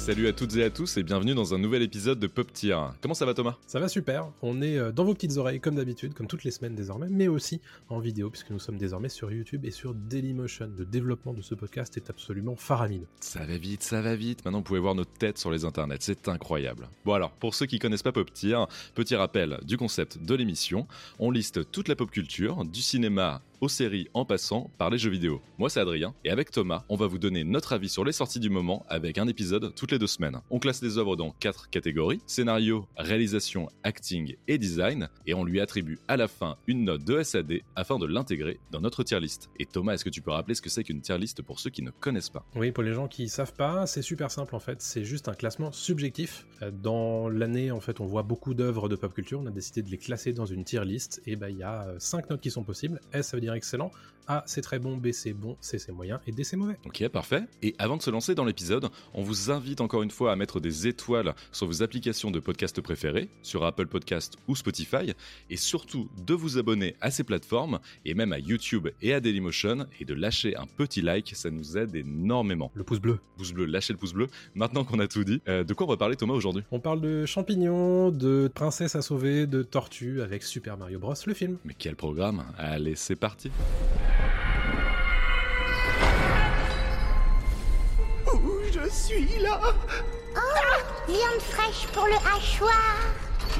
Salut à toutes et à tous et bienvenue dans un nouvel épisode de Pop Tier. Comment ça va Thomas? Ça va super, on est euh, dans vos petites oreilles comme d'habitude, comme toutes les semaines désormais, mais aussi en vidéo puisque nous sommes désormais sur YouTube et sur Dailymotion. Le développement de ce podcast est absolument faramineux. Ça va vite, ça va vite. Maintenant vous pouvez voir notre tête sur les internets, c'est incroyable. Bon alors, pour ceux qui connaissent pas Pop Tier, petit rappel du concept de l'émission. On liste toute la pop culture, du cinéma aux séries en passant par les jeux vidéo. Moi c'est Adrien et avec Thomas, on va vous donner notre avis sur les sorties du moment avec un épisode toutes les deux semaines. On classe les œuvres dans quatre catégories scénario, réalisation, acting et design et on lui attribue à la fin une note de SAD afin de l'intégrer dans notre tier list. Et Thomas, est-ce que tu peux rappeler ce que c'est qu'une tier list pour ceux qui ne connaissent pas? Oui, pour les gens qui savent pas, c'est super simple en fait, c'est juste un classement subjectif. Euh, Dans l'année, en fait, on voit beaucoup d'œuvres de pop culture, on a décidé de les classer dans une tier list et bah il y a 5 notes qui sont possibles. S ça veut dire excellent, A c'est très bon, B c'est bon, C c'est moyen et D c'est mauvais. Ok, parfait. Et avant de se lancer dans l'épisode, on vous invite encore une fois à mettre des étoiles sur vos applications de podcast préférées, sur Apple Podcast ou Spotify, et surtout de vous abonner à ces plateformes, et même à YouTube et à Dailymotion, et de lâcher un petit like, ça nous aide énormément. Le pouce bleu. Pouce bleu, lâchez le pouce bleu. Maintenant qu'on a tout dit, euh, de quoi on va parler Thomas aujourd'hui? On parle de champignons, de princesses à sauver, de tortues avec Super Mario Bros, le film. Mais quel programme? Allez, c'est parti suis là Viande fraîche pour le hachoir.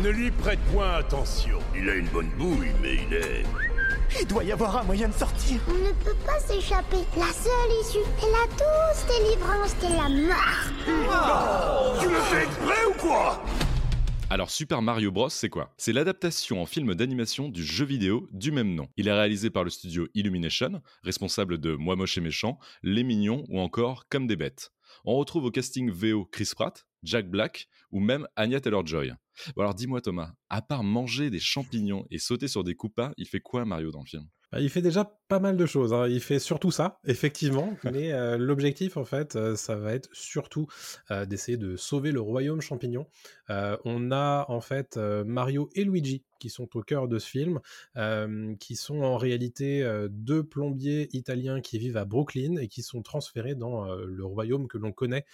Ne lui prête point attention. Il a une bonne bouille, mais il est... Il doit y avoir un moyen de sortir. On ne peut pas s'échapper. La seule issue est la douce délivrance de la mort. Tu le fais exprès ou quoi? Alors Super Mario Bros, c'est quoi? C'est l'adaptation en film d'animation du jeu vidéo du même nom. Il est réalisé par le studio Illumination, responsable de Moi moche et méchant, Les Mignons ou encore Comme des bêtes. On retrouve au casting VO Chris Pratt, Jack Black ou même Anya Taylor-Joy. Bon alors dis-moi Thomas, à part manger des champignons et sauter sur des coupas, il fait quoi Mario dans le film? Bah, Il fait déjà pas mal de choses. hein. Il fait surtout ça, effectivement. mais euh, l'objectif, en fait, euh, ça va être surtout euh, d'essayer de sauver le royaume champignon. On a en fait Mario et Luigi qui sont au cœur de ce film, qui sont en réalité deux plombiers italiens qui vivent à Brooklyn et qui sont transférés dans le royaume que l'on connaît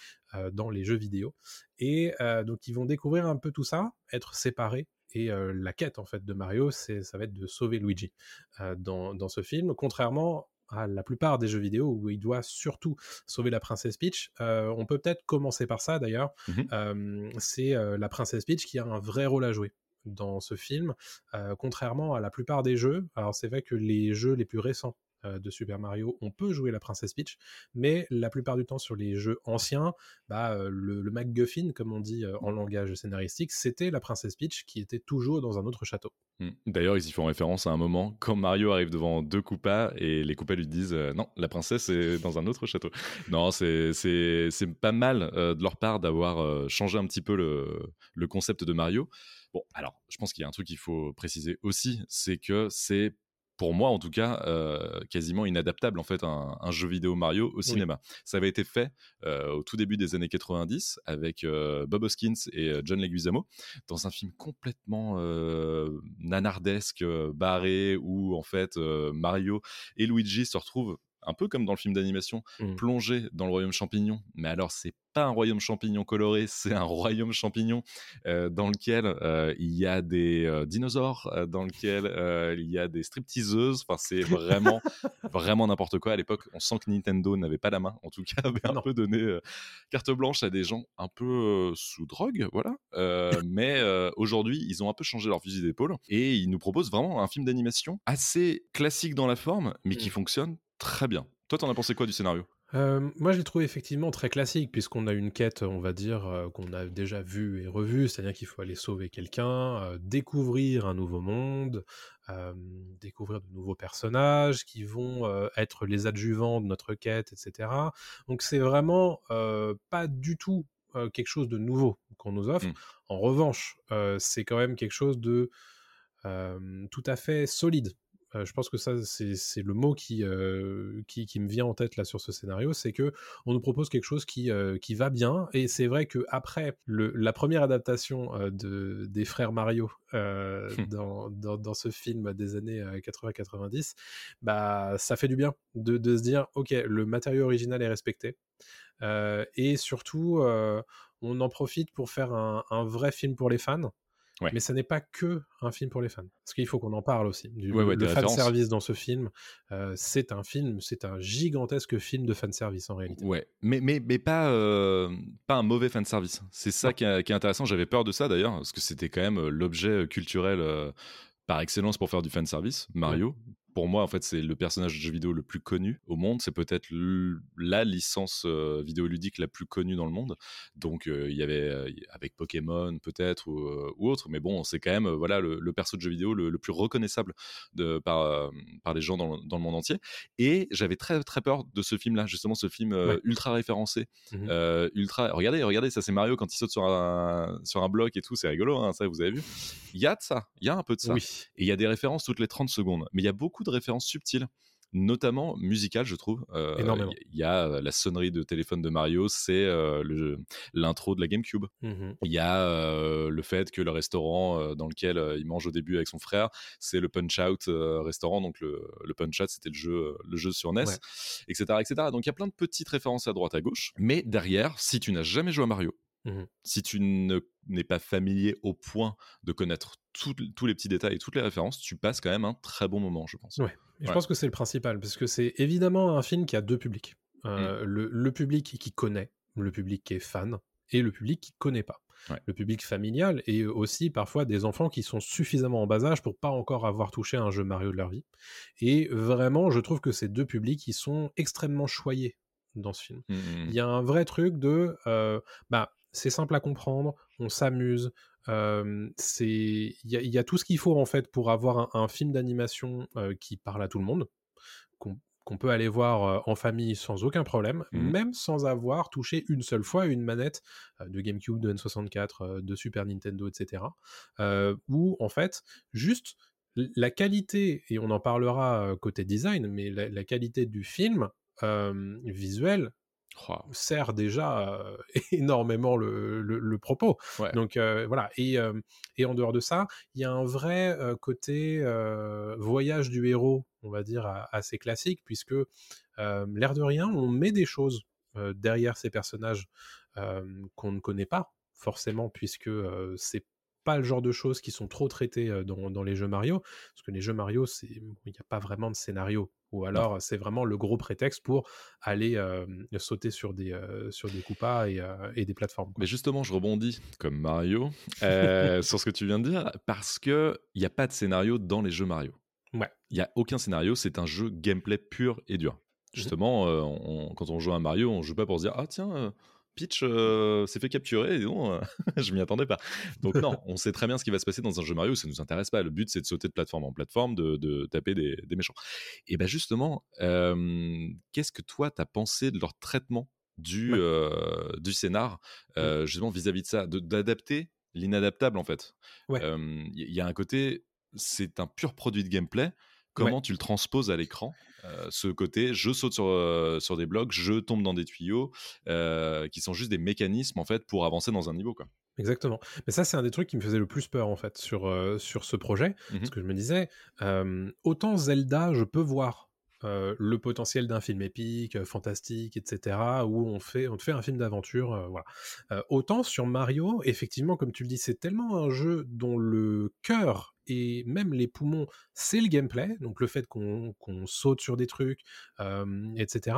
dans les jeux vidéo. Et donc ils vont découvrir un peu tout ça, être séparés. Et euh, la quête en fait de Mario, c'est ça va être de sauver Luigi euh, dans, dans ce film, contrairement à la plupart des jeux vidéo où il doit surtout sauver la princesse Peach. Euh, on peut peut-être commencer par ça d'ailleurs. Euh, c'est la princesse Peach qui a un vrai rôle à jouer dans ce film, contrairement à la plupart des jeux. Alors c'est vrai que les jeux les plus récents de Super Mario, on peut jouer la princesse Peach, mais la plupart du temps sur les jeux anciens, bah, euh, le, le MacGuffin, comme on dit euh, en langage scénaristique, c'était la princesse Peach qui était toujours dans un autre château. Hmm. D'ailleurs, ils y font référence à un moment quand Mario arrive devant deux Koopas et les Koopas lui disent euh, non, la princesse est dans un autre château. Non, c'est pas mal euh, de leur part d'avoir euh, changé un petit peu le le concept de Mario. Bon, alors, je pense qu'il y a un truc qu'il faut préciser aussi, c'est que c'est pour moi en tout cas euh, quasiment inadaptable en fait un, un jeu vidéo Mario au cinéma. Ça avait été fait euh, au tout début des années 90 avec euh, Bob Hoskins et John Leguizamo dans un film complètement nanardesque, barré, où en fait Mario et Luigi se retrouvent un peu comme dans le film d'animation, Mm. plongés dans le royaume champignon. Mais alors, c'est pas un royaume champignon coloré, c'est un royaume champignon euh, dans lequel euh, il y a des euh, dinosaures, dans lequel il y a des stripteaseuses. Enfin, c'est vraiment, vraiment n'importe quoi. À l'époque, on sent que Nintendo n'avait pas la main, en tout cas, avait un Non. peu donné carte blanche à des gens un peu sous drogue, voilà. Mais aujourd'hui, ils ont un peu changé leur fusil d'épaule et ils nous proposent vraiment un film d'animation assez classique dans la forme, mais qui Mm. fonctionne très bien. Toi, t'en as pensé quoi du scénario? Euh, moi, je l'ai trouvé effectivement très classique, puisqu'on a une quête, on va dire, euh, qu'on a déjà vue et revue, c'est-à-dire qu'il faut aller sauver quelqu'un, euh, découvrir un nouveau monde, découvrir de nouveaux personnages qui vont être les adjuvants de notre quête, etc. Donc, c'est vraiment pas du tout quelque chose de nouveau qu'on nous offre. Mm. En revanche, c'est quand même quelque chose de tout à fait solide Euh, je pense que ça, c'est le mot qui, euh, qui, qui, me vient en tête là sur ce scénario, c'est que on nous propose quelque chose qui, euh, qui va bien. Et c'est vrai que après la première adaptation de, des frères Mario hum. dans, dans, dans, ce film des années 80-90, bah, ça fait du bien de, de, se dire, ok, le matériau original est respecté. et surtout, on en profite pour faire un, un vrai film pour les fans. Mais ça n'est pas que un film pour les fans. Parce qu'il faut qu'on en parle aussi. Du, le fan service dans ce film, euh, c'est un film, c'est un gigantesque film de fan service en réalité. Ouais, mais, mais, mais pas, euh, pas un mauvais fan service. C'est ça qui est, qui est, intéressant. J'avais peur de ça d'ailleurs, parce que c'était quand même euh, l'objet culturel par excellence pour faire du fan service. Mario, pour moi, en fait, c'est le personnage de jeu vidéo le plus connu au monde. C'est peut-être la licence euh, vidéoludique la plus connue dans le monde. Donc, euh, il y avait euh, avec Pokémon peut-être ou, autre, mais bon, c'est quand même voilà le, perso de jeu vidéo le, plus reconnaissable de, par, par les gens dans le, dans le monde entier. Et j'avais très très peur de ce film-là, justement, ce film ultra référencé, mmh ultra. Regardez, regardez, ça c'est Mario quand il saute sur un sur un bloc et tout, c'est rigolo, hein, ça vous avez vu. Il y a de ça, il y a un peu de ça. Et il y a des références toutes les 30 secondes, mais il y a beaucoup de références subtiles notamment musicales, je trouve. Euh, il y a euh, la sonnerie de téléphone de Mario, c'est euh, l'intro de la GameCube. Mmh il y a le fait que le restaurant dans lequel il mange au début avec son frère, c'est le Punch Out restaurant. Donc le, Punch Out, c'était le jeu, le jeu sur NES, etc., etc. Donc il y a plein de petites références à droite à gauche. Mais derrière, si tu n'as jamais joué à Mario, Mmh si tu n'es pas familier au point de connaître tous les petits détails et toutes les références, tu passes quand même un très bon moment, je pense. Ouais. Je pense que c'est le principal, parce que c'est évidemment un film qui a deux publics. Mmh. Euh, le, public qui connaît, le public qui est fan, et le public qui connaît pas. Le public familial et aussi parfois des enfants qui sont suffisamment en bas âge pour pas encore avoir touché un jeu Mario de leur vie. Et vraiment, je trouve que ces deux publics, ils sont extrêmement choyés dans ce film. Mmh, Il y a un vrai truc de, euh, bah, c'est simple à comprendre, on s'amuse. c'est il y, a tout ce qu'il faut en fait pour avoir un, film d'animation qui parle à tout le monde, qu'on peut aller voir en famille sans aucun problème, mmh. même sans avoir touché une seule fois une manette de GameCube, de N64, de Super Nintendo, etc. où en fait juste la qualité, et on en parlera côté design, mais la qualité du film visuel sert déjà énormément le, propos. Donc voilà. Et, et, en dehors de ça, il y a un vrai côté voyage du héros, on va dire, assez classique, puisque l'air de rien, on met des choses derrière ces personnages qu'on ne connaît pas forcément, puisque c'est pas le genre de choses qui sont trop traitées dans, dans les jeux Mario, parce que les jeux Mario, il n'y a pas vraiment de scénario ou alors c'est vraiment le gros prétexte pour aller sauter sur des, sur des coupas et, et des plateformes. Mais justement, je rebondis comme Mario sur ce que tu viens de dire, parce qu'il n'y a pas de scénario dans les jeux Mario. Ouais. Il n'y a aucun scénario, c'est un jeu gameplay pur et dur. Mmh justement, quand on joue à Mario, on joue pas pour se dire Ah tiens, Peach euh, s'est fait capturer, et non, euh, je m'y attendais pas. Donc non, on sait très bien ce qui va se passer dans un jeu Mario, ça nous intéresse pas. Le but c'est de sauter de plateforme en plateforme, de, taper des, méchants. Et bien justement, euh, qu'est-ce que toi t'as pensé de leur traitement du, du scénar, justement vis-à-vis de ça, d'adapter l'inadaptable en fait? Il y, a un côté, c'est un pur produit de gameplay. Comment tu le transposes à l'écran? Ce côté, je saute sur, euh, sur des blocs, je tombe dans des tuyaux, euh, qui sont juste des mécanismes en fait pour avancer dans un niveau. Quoi. Exactement. Mais ça, c'est un des trucs qui me faisait le plus peur en fait sur, sur ce projet. Mmh parce que je me disais, autant Zelda, je peux voir le potentiel d'un film épique, fantastique, etc., où on fait, on fait un film d'aventure. voilà. autant sur Mario, effectivement, comme tu le dis, c'est tellement un jeu dont le cœur et même les poumons, c'est le gameplay, donc le fait qu'on saute sur des trucs, etc.,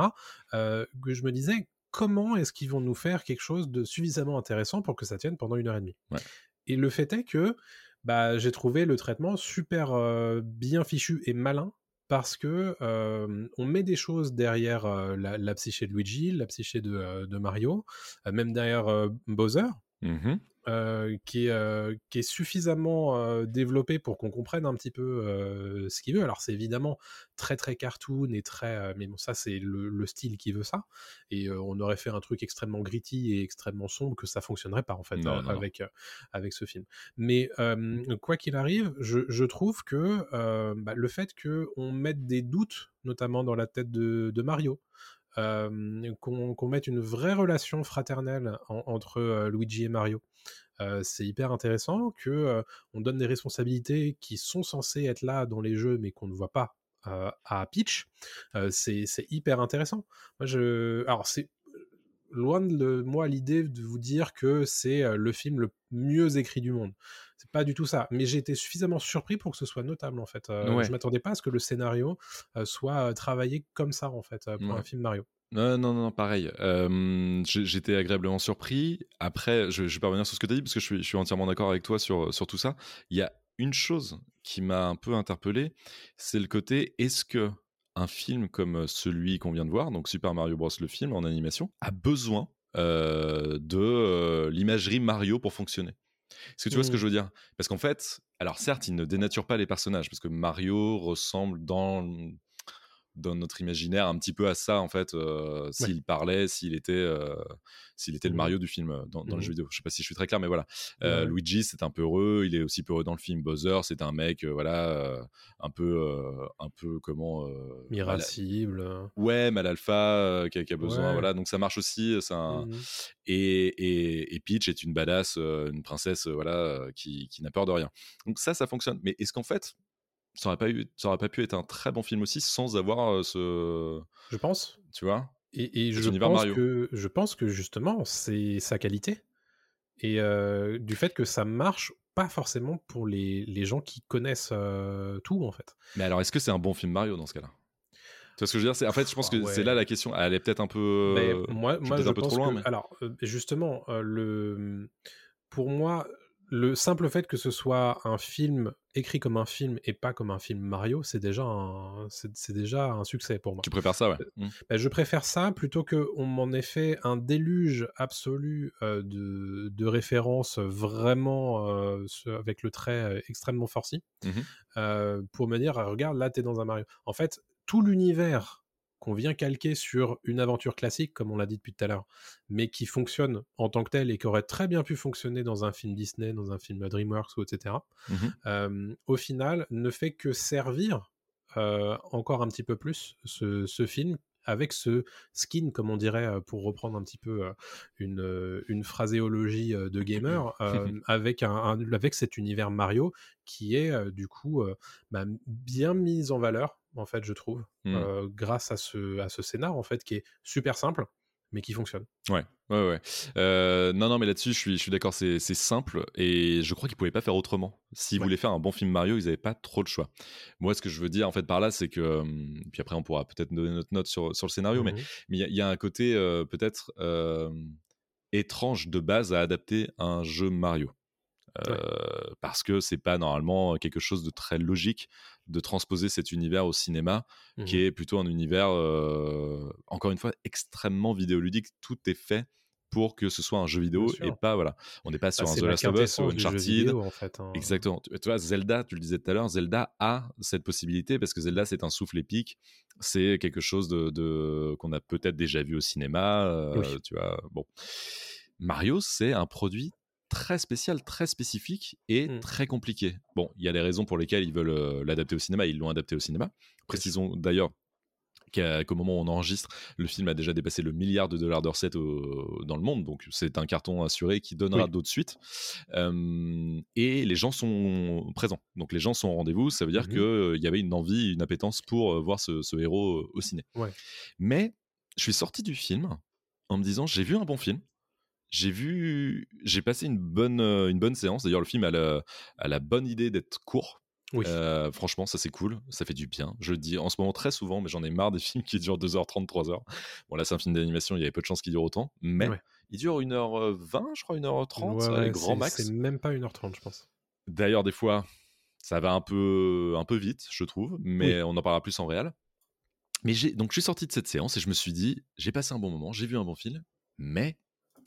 que je me disais, comment est-ce qu'ils vont nous faire quelque chose de suffisamment intéressant pour que ça tienne pendant une heure et demie? Et le fait est que bah, j'ai trouvé le traitement super bien fichu et malin parce que on met des choses derrière la, psyché de Luigi, la psyché de, Mario, même derrière Bowser. Mmh euh, qui, est, euh, qui est suffisamment euh, développé pour qu'on comprenne un petit peu ce qu'il veut. Alors c'est évidemment très très cartoon et très... mais bon, ça c'est le, le style qui veut ça. Et on aurait fait un truc extrêmement gritty et extrêmement sombre que ça fonctionnerait pas en fait Non, non, non. avec, avec ce film. Mais euh, quoi qu'il arrive, je, je trouve que bah, le fait qu'on mette des doutes, notamment dans la tête de, de Mario, qu'on mette une vraie relation fraternelle en- entre Luigi et Mario. Euh, c'est hyper intéressant que euh, on donne des responsabilités qui sont censées être là dans les jeux mais qu'on ne voit pas euh, à. Euh, c'est hyper intéressant. Moi, je, alors c'est loin de le- moi l'idée de vous dire que c'est le film le mieux écrit du monde. C'est pas du tout ça. Mais j'ai été suffisamment surpris pour que ce soit notable en fait. Euh, Ouais. Je m'attendais pas à ce que le scénario euh, soit travaillé comme ça en fait pour Ouais. un film Mario. Non, non, non, pareil. Euh, J'étais agréablement surpris. Après, je, je vais pas revenir sur ce que tu as dit parce que je suis, je suis entièrement d'accord avec toi sur, sur tout ça. Il y a une chose qui m'a un peu interpellé, c'est le côté est-ce que un film comme celui qu'on vient de voir, donc Super Mario Bros. le film en animation, a besoin euh, de euh, l'imagerie Mario pour fonctionner? Est-ce que tu vois ce que Mhm. je veux dire? Parce qu'en fait, alors certes, il ne dénature pas les personnages parce que Mario ressemble dans dans notre imaginaire un petit peu à ça en fait euh, s'il parlait s'il était euh, s'il était le Mhm. Mario du film euh, dans, dans le jeu vidéo je sais pas si je suis très clair mais voilà Euh. Luigi c'est un peu heureux il est aussi peureux dans le film Bowser c'est un mec voilà un peu un peu comment mal- Irascible. euh, ouais mal alpha qui, a, qui a besoin Ouais. voilà donc ça marche aussi c'est un mhm. et, et, et Peach est une badass, une princesse, voilà, qui, qui n'a peur de rien. Donc ça, ça fonctionne. Mais est-ce qu'en fait, ça aurait pas eu, ça aurait pas pu être un très bon film aussi sans avoir ce, Je pense. tu vois? Et, et je pense Mario. que je pense que justement c'est sa qualité et euh, du fait que ça marche pas forcément pour les, les gens qui connaissent euh, tout en fait. Mais alors, est-ce que c'est un bon film Mario dans ce cas-là? Tu vois ce que je veux dire? En fait, je pense que c'est là la question. Elle est peut-être un peu. Mais moi, je moi je un peu pense trop loin, que mais- alors justement euh, le pour moi le simple fait que ce soit un film écrit comme un film et pas comme un film Mario, c'est déjà un c'est déjà un succès pour moi. Tu préfères ça, ouais. Mm. Ben, je préfère ça plutôt qu'on m'en ait fait un déluge absolu euh, de, de références vraiment euh, avec le trait euh, extrêmement forci euh, pour me dire regarde là t'es dans un Mario. En fait tout l'univers qu'on vient calquer sur une aventure classique comme on l'a dit depuis tout à l'heure, mais qui fonctionne en tant que tel et qui aurait très bien pu fonctionner dans un film Disney, dans un film DreamWorks ou etc. Mhm. euh, au final ne fait que servir euh, encore un petit peu plus ce, ce film avec ce skin, comme on dirait, euh, pour reprendre un petit peu euh, une, euh, une phraséologie de gamer, euh, avec, un, un- avec cet univers Mario qui est du coup euh, bah, bien mis en valeur, en fait, je trouve, Mm. euh, grâce à ce, à ce scénar, en fait, qui est super simple, mais qui fonctionne. Ouais, ouais, ouais. Euh, non, non, mais là-dessus, je suis, je suis d'accord, c'est c'est simple et je crois qu'ils pouvaient pas faire autrement. S'ils Ouais. voulaient faire un bon film Mario, ils avaient pas trop de choix. Moi, ce que je veux dire en fait par là, c'est que, hum, puis après, on pourra peut-être donner notre note sur, sur le scénario, mais Mhm. mais il y, a- il y a un côté euh, peut-être euh, étrange de base à adapter à un jeu Mario. Euh, Parce que c'est pas normalement quelque chose de très logique de transposer cet univers au cinéma, qui Mhm. est plutôt un univers, euh, encore une fois, extrêmement vidéoludique. Tout est fait pour que ce soit un jeu vidéo et pas, voilà, on n'est pas sur Bah, un c'est The la Last of Us ou Uncharted. vidéo, en fait. hein. Exactement. Tu, tu vois, Zelda, tu le disais tout à l'heure, Zelda a cette possibilité parce que Zelda, c'est un souffle épique. C'est quelque chose de, de- qu'on a peut-être déjà vu au cinéma. euh, Oui. Tu vois, bon. Mario, c'est un produit très spécial, très spécifique et Mm. très compliqué. Bon, il y a les raisons pour lesquelles ils veulent euh, l'adapter au cinéma. Ils l'ont adapté au cinéma. Précisons d'ailleurs qu'à- qu'au moment où on enregistre, le film a déjà dépassé le milliard de dollars de recettes au- dans le monde, donc c'est un carton assuré qui donnera Oui. d'autres suites. Euh, et les gens sont présents, donc les gens sont au rendez-vous, ça veut dire Mhm. qu'il y avait une envie, une appétence pour euh, voir ce, ce héros euh, au ciné. Ouais. Mais je suis sorti du film en me disant, j'ai vu un bon film. J'ai vu, j'ai passé une bonne, une bonne séance. D'ailleurs, le film a la, a la bonne idée d'être court. Oui. Euh, franchement, ça c'est cool, ça fait du bien. Je le dis en ce moment très souvent, mais j'en ai marre des films qui durent 2h30, 3h. Bon, là, c'est un film d'animation, il y avait peu de chances qu'il dure autant, mais Ouais. il dure 1h20, je crois, 1h30, Ouais, allez, ouais, grand max. C'est même pas 1h30, je pense. D'ailleurs, des fois, ça va un peu, un peu vite, je trouve, mais on en parlera plus en réel. Mais j'ai, donc, je suis sorti de cette séance et je me suis dit, j'ai passé un bon moment, j'ai vu un bon film, mais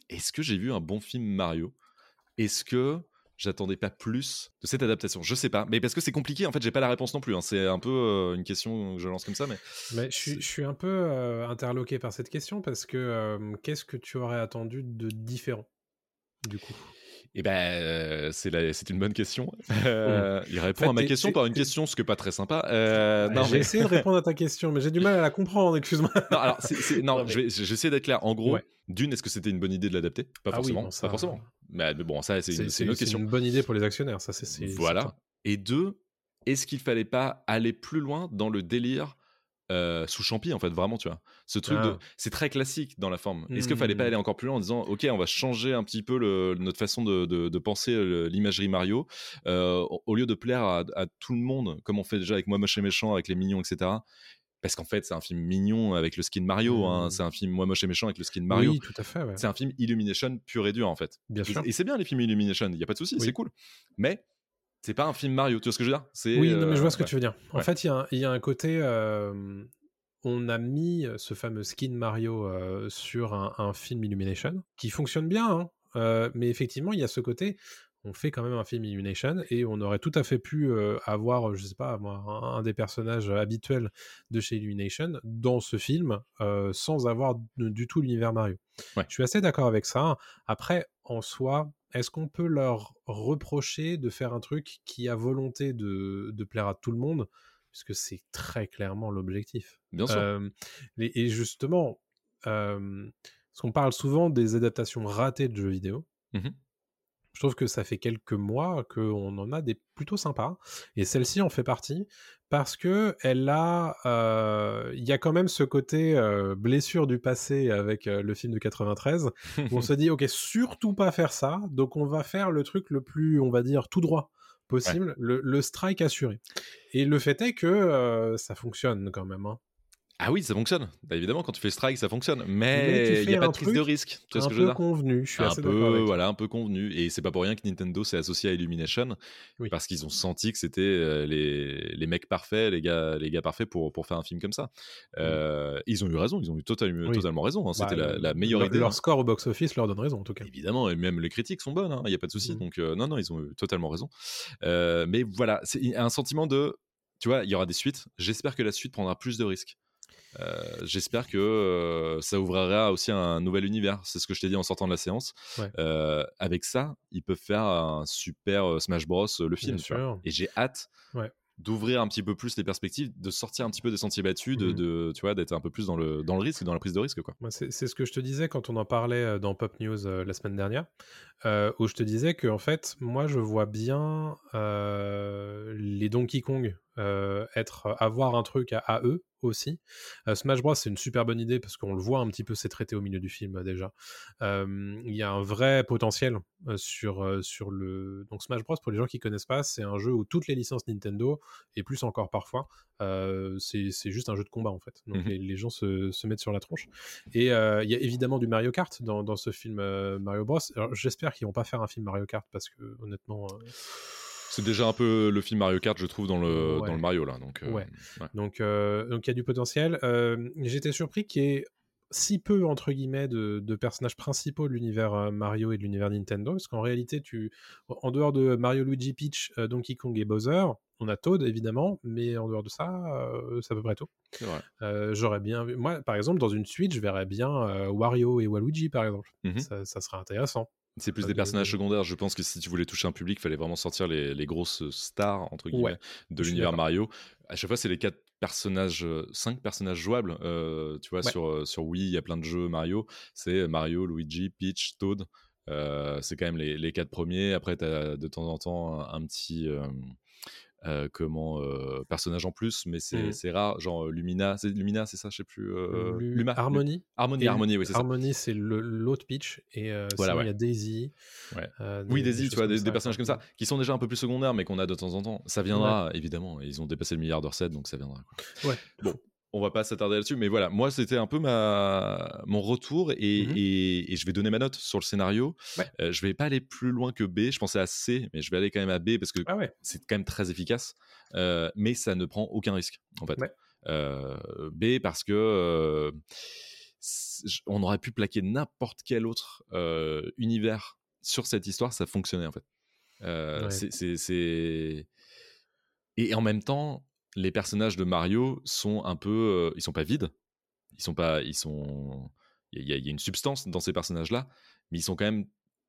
est-ce que j'ai vu un bon film Mario? Est-ce que j'attendais pas plus de cette adaptation? Je sais pas, mais parce que c'est compliqué. En fait, j'ai pas la réponse non plus. hein. C'est un peu euh, une question que je lance comme ça, mais Mais je suis, je suis un peu euh, interloqué par cette question parce que euh, qu'est-ce que tu aurais attendu de différent du coup? Eh ben, euh, c'est c'est une bonne question. Euh, Il répond En fait, à ma question par une question, ce qui est pas très sympa. Euh, non, J'ai mais- essayé de répondre à ta question, mais j'ai du mal à la comprendre, excuse-moi. non, alors, c'est- c'est- non, mais- je vais- j'ai essayé d'être clair. En gros, Ouais. d'une, est-ce que c'était une bonne idée de l'adapter? Pas Ah oui, forcément. ça- Pas forcément. Mais, mais bon, ça, c'est une, C'est c'est une autre c'est question. une bonne idée pour les actionnaires, ça c'est. c'est- Voilà. Et deux, est-ce qu'il fallait pas aller plus loin dans le délire euh, sous champi en fait vraiment tu vois ce truc de Ah. c'est très classique dans la forme est-ce qu'il fallait pas Hmm. aller encore plus loin en disant ok on va changer un petit peu le- notre façon de, de- de penser l'imagerie Mario euh, au- lieu de plaire à, à tout le monde comme on fait déjà avec moi moche et méchant avec les mignons etc parce qu'en fait c'est un film mignon avec le skin Mario hein. C'est un film moi moche et méchant avec le skin Mario Oui, tout à fait. ouais. c'est un film Illumination pur et dur en fait Bien et, sûr. et c'est bien les films Illumination il y a pas de souci Oui. c'est cool mais c'est pas un film Mario tu vois ce que je veux dire? C'est Oui, non, mais je vois ce que euh, tu veux dire. En Ouais. fait, il y, a un- il y a un côté. euh, on a mis ce fameux skin Mario euh, sur un, un film Illumination qui fonctionne bien, hein, euh, mais effectivement, il y a ce côté. On fait quand même un film Illumination et on aurait tout à fait pu euh, avoir, je sais pas, moi, un, un des personnages habituels de chez Illumination dans ce film euh, sans avoir du tout l'univers Mario. Ouais. Je suis assez d'accord avec ça. Après, en soi, est-ce qu'on peut leur reprocher de faire un truc qui a volonté de, de plaire à tout le monde Puisque c'est très clairement l'objectif? bien sûr Euh, et, et justement, euh, parce qu'on parle souvent des adaptations ratées de jeux vidéo. Mhm. Je trouve que ça fait quelques mois qu'on en a des plutôt sympas. Et celle-ci en fait partie parce que elle a, euh, il y a quand même ce côté euh, blessure du passé avec euh, le film de 93 où on se dit ok surtout pas faire ça, donc on va faire le truc le plus, on va dire tout droit possible, le, le strike assuré. Et le fait est que ça fonctionne quand même. hein. Ah oui, ça fonctionne. Bah, évidemment, quand tu fais strike, ça fonctionne. Mais il n'y a pas de prise de risque. Tu vois ce un que je veux peu dire convenu, je suis un assez peu, avec voilà, un peu convenu. Et c'est pas pour rien que Nintendo s'est associé à Illumination. Oui. Parce qu'ils ont senti que c'était euh, les, les mecs parfaits, les gars, les gars parfaits pour, pour faire un film comme ça. Euh, Ils ont eu raison, ils ont eu totalement, Oui. totalement raison. hein. C'était Bah, la, la meilleure leur, idée. Leur hein. score au box-office leur donne raison en tout cas. Évidemment, et même les critiques sont bonnes, il n'y a pas de souci. Mhm. Donc, euh, non, non, ils ont eu totalement raison. Euh, mais voilà, c'est un sentiment de. Tu vois, il y aura des suites. J'espère que la suite prendra plus de risques. Euh, J'espère que euh, ça ouvrira aussi un nouvel univers. C'est ce que je t'ai dit en sortant de la séance. Ouais. Euh, avec ça, ils peuvent faire un super Smash Bros. le film. Et j'ai hâte Ouais. d'ouvrir un petit peu plus les perspectives, de sortir un petit peu des sentiers battus, de, Mhm. de- tu vois, d'être un peu plus dans le, dans le risque, dans la prise de risque. Quoi. C'est c'est ce que je te disais quand on en parlait dans Pop News la semaine dernière, où je te disais que en fait, moi, je vois bien les Donkey Kong être avoir un truc à, à eux aussi. Euh, Smash Bros, c'est une super bonne idée parce qu'on le voit un petit peu, c'est traité au milieu du film euh, déjà. Il y a un vrai potentiel euh, sur sur le donc Smash Bros pour les gens qui connaissent pas, c'est un jeu où toutes les licences Nintendo et plus encore parfois, c'est juste un jeu de combat en fait. Donc Mhm. les, les gens se, se mettent sur la tronche. Et il y a évidemment du Mario Kart dans, dans ce film Mario Bros. J'espère qu'ils vont pas faire un film Mario Kart parce que honnêtement, C'est déjà un peu le film Mario Kart, je trouve, dans le, Ouais. dans le Mario là. Donc, euh, Ouais. ouais. donc euh, donc il y a du potentiel. Euh, J'étais surpris qu'il y ait si peu entre guillemets de, de personnages principaux de l'univers Mario et de l'univers Nintendo, parce qu'en réalité, tu en dehors de Mario, Luigi, Peach, Donkey Kong et Bowser, on a Toad évidemment, mais en dehors de ça, euh, c'est à peu près tout. Euh, J'aurais bien vu, moi par exemple dans une suite, je verrais bien euh, Wario et Waluigi par exemple. Mhm. ça, ça serait intéressant. C'est plus Pas des de- personnages secondaires. Je pense que si tu voulais toucher un public, il fallait vraiment sortir les, les grosses stars, entre guillemets, Ouais, de l'univers. Mario. À chaque fois, c'est les quatre personnages, euh, cinq personnages jouables. euh, tu vois, Ouais. sur, euh, sur Wii, il y a plein de jeux Mario. C'est Mario, Luigi, Peach, Toad. Euh, c'est quand même les, les quatre premiers. Après, tu as de temps en temps un, un petit. euh, euh, comment euh, personnage en plus mais c'est c'est rare genre euh, Lumina c'est Lumina c'est ça je sais plus euh, Lu- Luma Harmony. Harmonie oui c'est ça Harmony, c'est l'autre pitch. Et euh, Voilà, sinon, ouais. il y a Daisy. Ouais. Oui, Daisy, des tu vois, des, personnages comme ça, qui sont déjà un peu plus secondaires, mais qu'on a de temps en temps. Ça viendra, évidemment. et Ils ont dépassé le milliard de recettes, donc ça viendra. quoi. Ouais. Bon, on va pas s'attarder là-dessus, mais voilà, moi, c'était un peu ma... mon retour, et, Mhm. et- et je vais donner ma note sur le scénario. Ouais. Euh, je vais pas aller plus loin que B, je pensais à C, mais je vais aller quand même à B, parce que Ah ouais. c'est quand même très efficace, euh, mais ça ne prend aucun risque, en fait. Ouais. Euh, B, parce que... euh, on aurait pu plaquer n'importe quel autre univers sur cette histoire, ça fonctionnait en fait. Ouais. c'est- c'est- c'est- Et en même temps, les personnages de Mario sont un peu. euh, ils sont pas vides. Ils sont pas. Ils sont. Il y, a- il y a une substance dans ces personnages-là, mais ils sont quand même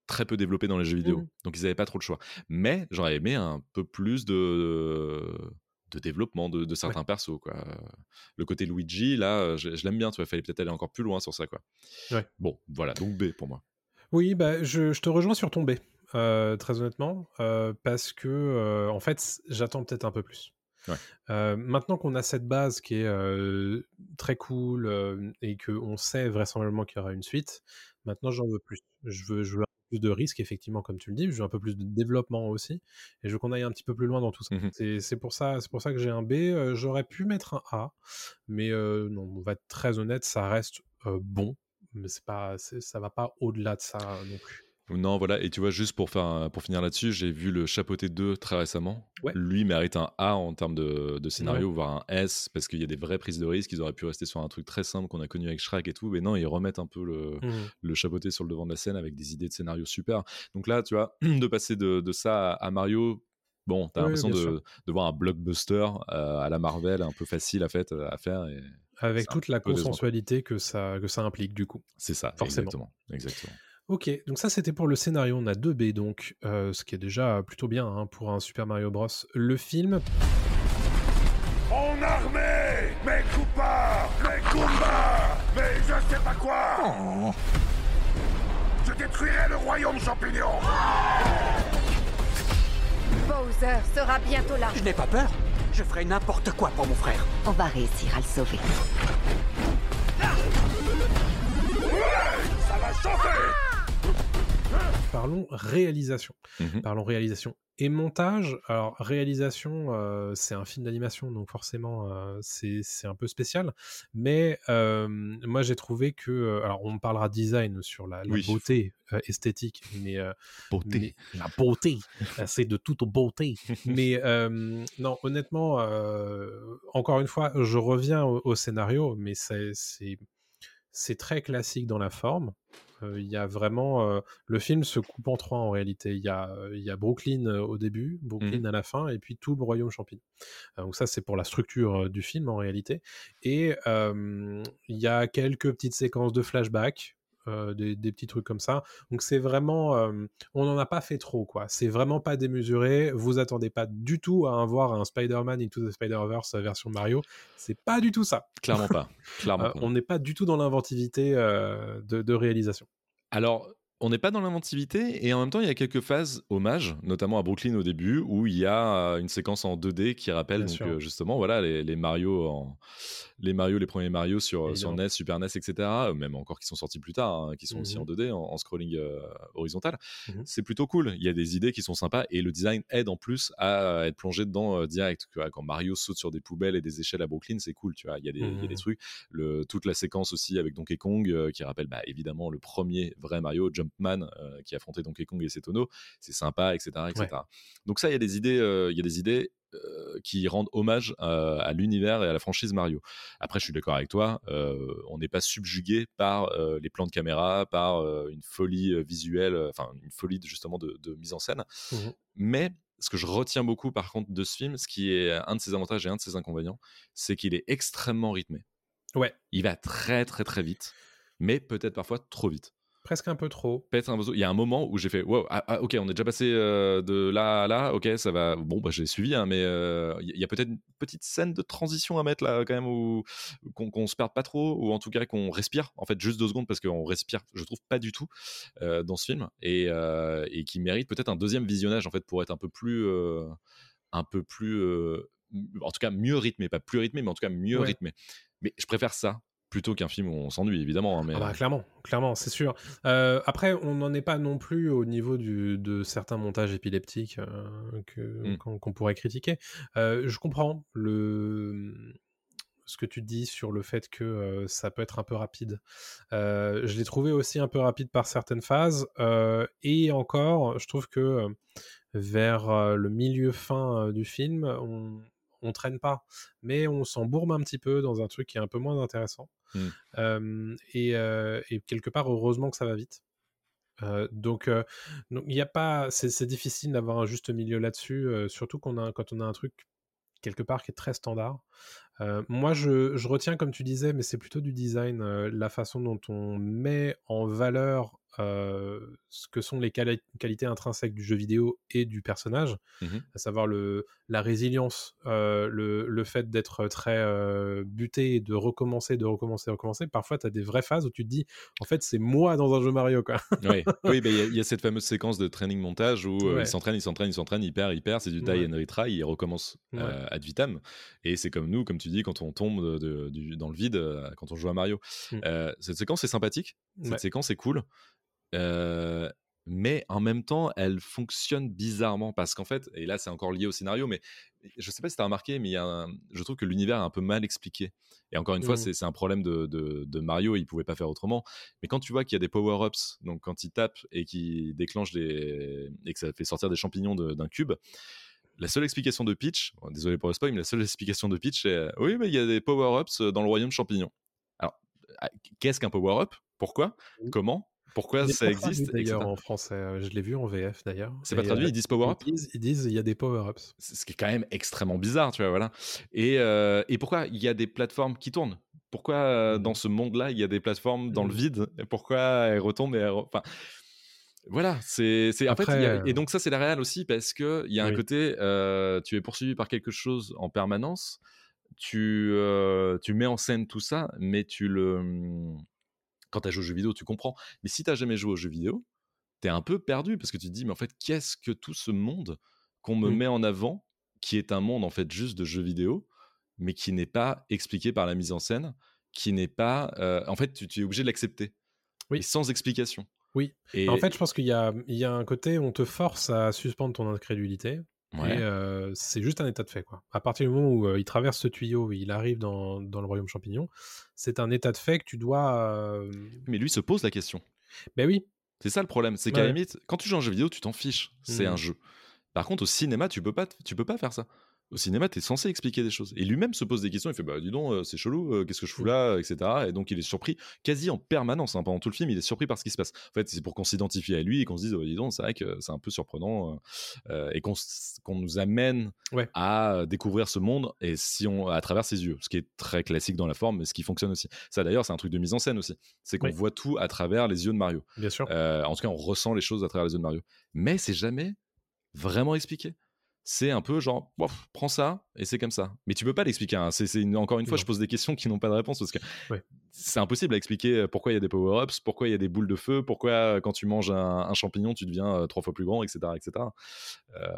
très peu développés dans les jeux vidéo. Mhm. Donc ils n'avaient pas trop de choix. Mais j'aurais aimé un peu plus de, de développement de, de certains persos. Quoi. Le côté Luigi, là, je, je l'aime bien. Il fallait peut-être aller encore plus loin sur ça. Quoi. Ouais. Bon, voilà, donc B pour moi. Oui, bah, je, je te rejoins sur ton B, euh, très honnêtement, euh, parce que, euh, en fait, j'attends peut-être un peu plus. Ouais. Euh, maintenant qu'on a cette base qui est euh, très cool euh, et qu'on sait vraisemblablement qu'il y aura une suite, maintenant j'en veux plus. Je veux, je veux un peu plus de risques, effectivement, comme tu le dis, je veux un peu plus de développement aussi, et je veux qu'on aille un petit peu plus loin dans tout ça. Mhm. C'est- C'est pour ça, c'est pour ça que j'ai un B. Euh, J'aurais pu mettre un A, mais non, on va être très honnête, ça reste bon, mais pas, ça va pas au-delà de ça non plus. Non, voilà, et tu vois, juste pour, faire un- pour finir là-dessus, j'ai vu le Chapeauté 2 très récemment. Ouais. Lui mérite un A en termes de, de scénario, voire un S, parce qu'il y a des vraies prises de risque. Ils auraient pu rester sur un truc très simple qu'on a connu avec Shrek et tout, mais non, ils remettent un peu le, le chapeauté sur le devant de la scène avec des idées de scénario super. Donc là, tu vois, de passer de, de ça à, Mario, bon, t'as Oui, l'impression de, de voir un blockbuster euh, à la Marvel, un peu facile à, fait, à faire. Et Avec toute la consensualité que ça, que ça implique du coup. c'est ça, Forcément. exactement. exactement. Ok, donc ça c'était pour le scénario, on a 2 B donc, euh, ce qui est déjà plutôt bien hein, pour un Super Mario Bros. Le film, En armée Mes coupards Mes combats Mais je sais pas quoi Je détruirai le royaume champignon Bowser sera bientôt là. Je n'ai pas peur. Je ferai n'importe quoi pour mon frère. On va réussir à le sauver. Ça va chauffer parlons réalisation. Mhm. Parlons réalisation et montage. Alors réalisation, euh, c'est un film d'animation, donc forcément euh, c'est un peu spécial. Mais euh, moi j'ai trouvé que, alors on parlera design sur la, la Oui. beauté esthétique, mais Beauté. Mais la beauté, c'est de toute beauté. Mais non, honnêtement, encore une fois, je reviens au, au scénario, mais c'est très classique dans la forme. Euh, Il y a vraiment euh, le film se coupe en trois en réalité. Il y a euh, il y a Brooklyn au début, Brooklyn à la fin, et puis tout le royaume champignon. Donc ça c'est pour la structure du film en réalité. Et il y a quelques petites séquences de flashback. Euh, des, des petits trucs comme ça. Donc c'est vraiment, euh, on n'en a pas fait trop quoi. C'est vraiment pas démesuré. Vous attendez pas du tout à avoir un Spider-Man Into the Spider-Verse version Mario. C'est pas du tout ça. Clairement pas. Clairement Euh, on n'est pas du tout dans l'inventivité euh, de, de réalisation. Alors, on n'est pas dans l'inventivité et en même temps, il y a quelques phases hommages, notamment à Brooklyn au début, où il y a euh, une séquence en 2D qui rappelle donc, euh, justement voilà, les, les Mario, en... les Mario, les premiers Mario sur, sur Évidemment. NES, Super NES, etc. euh, Même encore qui sont sortis plus tard, hein, qui sont aussi en 2D, en, en scrolling euh, horizontal. Mhm. C'est plutôt cool. Il y a des idées qui sont sympas et le design aide en plus à être plongé dedans euh, direct. Quand Mario saute sur des poubelles et des échelles à Brooklyn, c'est cool. Tu vois, il y a des, il y a des Mhm. trucs. Le, toute la séquence aussi avec Donkey Kong euh, qui rappelle bah, évidemment le premier vrai Mario, Jumpman, euh, qui affrontait Donkey Kong et ses tonneaux. C'est sympa, etc., etc. Donc ça, il y a des idées, euh, il y a des idées euh, qui rendent hommage à, à l'univers et à la franchise Mario. Après, je suis d'accord avec toi, euh, on n'est pas subjugué par euh, les plans de caméra, par euh, une folie visuelle, enfin une folie de- justement de, de mise en scène. Mhm. Mais ce que je retiens beaucoup par contre de ce film, ce qui est un de ses avantages et un de ses inconvénients, c'est qu'il est extrêmement rythmé. Ouais, Il va très très très vite, mais peut-être parfois trop vite. Presque un peu trop. Peut-être un Il y a un moment où j'ai fait wow, ah, ah, ok, on est déjà passé euh, de là à là, ok, ça va. Bon, bah, j'ai suivi, hein, mais euh, il y a peut-être une petite scène de transition à mettre là, quand même, où qu'on qu'on se perde pas trop, ou en tout cas qu'on respire, en fait, juste deux secondes, parce qu'on respire, je trouve pas du tout euh, dans ce film, et, et qui mérite peut-être un deuxième visionnage, en fait, pour être un peu plus. un peu plus. en tout cas, mieux rythmé, pas plus rythmé, mais en tout cas mieux Ouais. rythmé. Mais je préfère ça plutôt qu'un film où on s'ennuie, évidemment. hein, mais, Ah bah, clairement, clairement, c'est sûr. Euh, après, on n'en est pas non plus au niveau du, de certains montages épileptiques euh, Mm. qu'on, pourrait critiquer. Euh, je comprends le ce que tu dis sur le fait que euh, ça peut être un peu rapide. Euh, je l'ai trouvé aussi un peu rapide par certaines phases. euh, et encore, je trouve que euh, vers euh, le milieu fin euh, du film, on, on traîne pas. Mais on s'embourbe un petit peu dans un truc qui est un peu moins intéressant. Mm. Euh, et, euh, et quelque part, heureusement que ça va vite. Euh, donc, donc il y a pas, c'est difficile d'avoir un juste milieu là-dessus, surtout qu'on a quand on a un truc quelque part qui est très standard. Moi, je, je retiens, comme tu disais, mais c'est plutôt du design, la façon dont on met en valeur euh, ce que sont les quali- qualités intrinsèques du jeu vidéo et du personnage, Mhm. à savoir le, la résilience, euh, le, le fait d'être très euh, buté, et de recommencer, de recommencer, de recommencer. Parfois, tu as des vraies phases où tu te dis, en fait, c'est moi dans un jeu Mario. Quoi. Oui, mais il y a- il y, a cette fameuse séquence de training montage où Ouais. il s'entraîne, il s'entraîne, il s'entraîne, il perd, il perd, c'est du die Ouais. and retry, il recommence Ouais. ad vitam. Et c'est comme nous, comme tu dis, quand on tombe de- de- du- dans le vide, quand on joue à Mario. Mm. Euh, cette séquence est sympathique, cette séquence est cool. Euh, mais en même temps, elle fonctionne bizarrement parce qu'en fait, et là c'est encore lié au scénario, mais je sais pas si tu as remarqué, mais il y a un- je trouve que l'univers est un peu mal expliqué. Et encore une fois, Mhm. c'est un problème de, de- de Mario, il pouvait pas faire autrement. Mais quand tu vois qu'il y a des power-ups, donc quand il tape et qu'il déclenche des. et que ça fait sortir des champignons de- d'un cube, la seule explication de Peach, bon, désolé pour le spoil, mais la seule explication de Peach, euh, oui, mais il y a des power-ups dans le royaume champignon. Alors, ah, qu'est-ce qu'un power-up? Pourquoi? Comment? Pourquoi Il ça existe d'ailleurs en français. euh, Je l'ai vu en VF d'ailleurs. C'est pas traduit, euh, ils disent power-up Ils disent, il y a des power-ups. Ce qui est quand même extrêmement bizarre, tu vois, voilà. Et, euh, et pourquoi il y a des plateformes qui tournent? Pourquoi euh, Mhm. dans ce monde-là, il y a des plateformes dans le Mhm. vide? Et pourquoi elles retombent et elles Enfin, voilà, c'est... En fait, il a- Après, et donc ça, c'est la réelle aussi, parce qu'il y a un côté, euh, tu es poursuivi par quelque chose en permanence, tu, euh, tu mets en scène tout ça, mais tu le... Quand tu as joué aux jeux vidéo, tu comprends. Mais si tu n'as jamais joué aux jeux vidéo, tu es un peu perdu, parce que tu te dis, mais en fait, qu'est-ce que tout ce monde qu'on me Mm. met en avant, qui est un monde en fait juste de jeux vidéo, mais qui n'est pas expliqué par la mise en scène, qui n'est pas... euh, en fait, tu, tu es obligé de l'accepter. Oui. Et sans explication. Oui. Et, En fait, je pense qu'il y a, il y a un côté où on te force à suspendre ton incrédulité. Ouais. Et euh, c'est juste un état de fait. Quoi. À partir du moment où euh, il traverse ce tuyau, il arrive dans, dans le royaume champignon, c'est un état de fait que tu dois. euh, Mais lui se pose la question. Ben oui, C'est ça le problème, c'est qu'à la Ouais. limite, quand tu joues à un jeu vidéo, tu t'en fiches. C'est Mhm. un jeu. Par contre, au cinéma, tu peux pas, tu peux pas faire ça. Au cinéma, tu es censé expliquer des choses. Et lui-même se pose des questions. Il fait Bah, dis donc, euh, c'est chelou, euh, qu'est-ce que je fous Mm. là, etc. Et donc, il est surpris quasi en permanence. hein, pendant tout le film, il est surpris par ce qui se passe. En fait, c'est pour qu'on s'identifie à lui et qu'on se dise oh, Dis donc, c'est vrai que c'est un peu surprenant. euh, et qu'on qu'on nous amène Ouais. à découvrir ce monde et si on, à travers ses yeux. Ce qui est très classique dans la forme, mais ce qui fonctionne aussi. Ça, d'ailleurs, c'est un truc de mise en scène aussi. C'est qu'on Oui. voit tout à travers les yeux de Mario. bien sûr. En tout cas, on ressent les choses à travers les yeux de Mario. Mais c'est jamais vraiment expliqué. C'est un peu genre, Bof, prends ça et c'est comme ça. Mais tu peux pas l'expliquer. hein. C'est, encore une fois, Non. je pose des questions qui n'ont pas de réponse parce que Ouais. c'est impossible à expliquer euh, pourquoi il y a des power-ups, pourquoi il y a des boules de feu, pourquoi euh, quand tu manges un, un champignon, tu deviens euh, trois fois plus grand, etc. etc. Euh,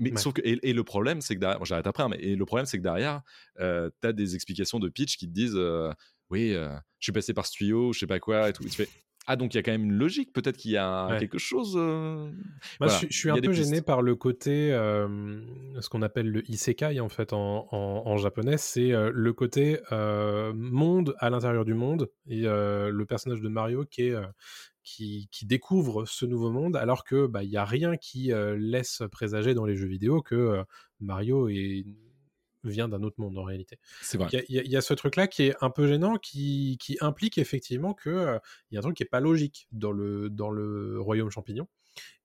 mais Ouais. sauf que, et, et le problème, c'est que derrière, bon, j'arrête après, hein, mais et le problème, c'est que derrière, tu as des explications de pitch qui te disent, euh, oui, euh, je suis passé par ce tuyau, je sais pas quoi, et tout. Et tu fais, ah, donc il y a quand même une logique, peut-être qu'il y a Ouais. quelque chose. euh, voilà, je, suis- je un peu gêné par le côté, euh, ce qu'on appelle le isekai en fait en, en- en japonais, c'est euh, le côté euh, monde à l'intérieur du monde et le personnage de Mario qui est qui, qui découvre ce nouveau monde alors que bah il y a rien qui euh, laisse présager dans les jeux vidéo que euh, Mario est vient d'un autre monde en réalité. C'est vrai. Il y a- y, y ce truc-là qui est un peu gênant, qui, qui implique effectivement que euh, y a un truc qui est pas logique dans le, dans le royaume champignon.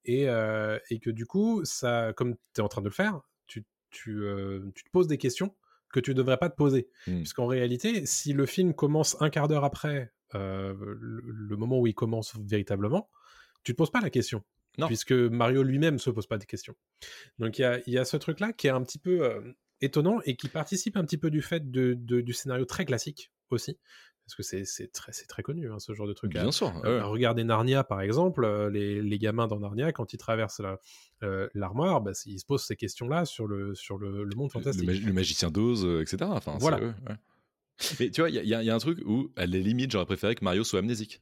Et, euh, et que du coup, ça, comme tu es en train de le faire, tu, tu, euh, tu te poses des questions que tu devrais pas te poser. Mm. Puisqu'en réalité, si le film commence un quart d'heure après euh, le, le moment où il commence véritablement, tu te poses pas la question. Non. Puisque Mario lui-même se pose pas des questions. Donc il y a, y a ce truc-là qui est un petit peu étonnant et qui participe un petit peu du fait de, de- du scénario très classique aussi. Parce que c'est très, très connu, hein, ce genre de truc. Bien sûr. Euh, ouais. Regardez Narnia, par exemple, euh, les, les gamins dans Narnia, quand ils traversent la- euh, l'armoire, bah, ils se posent ces questions-là sur le, sur le, le monde fantastique. le magicien d'Oz, etc. Enfin, Voilà. Mais tu vois, il y, y a un truc où, à la limite, j'aurais préféré que Mario soit amnésique.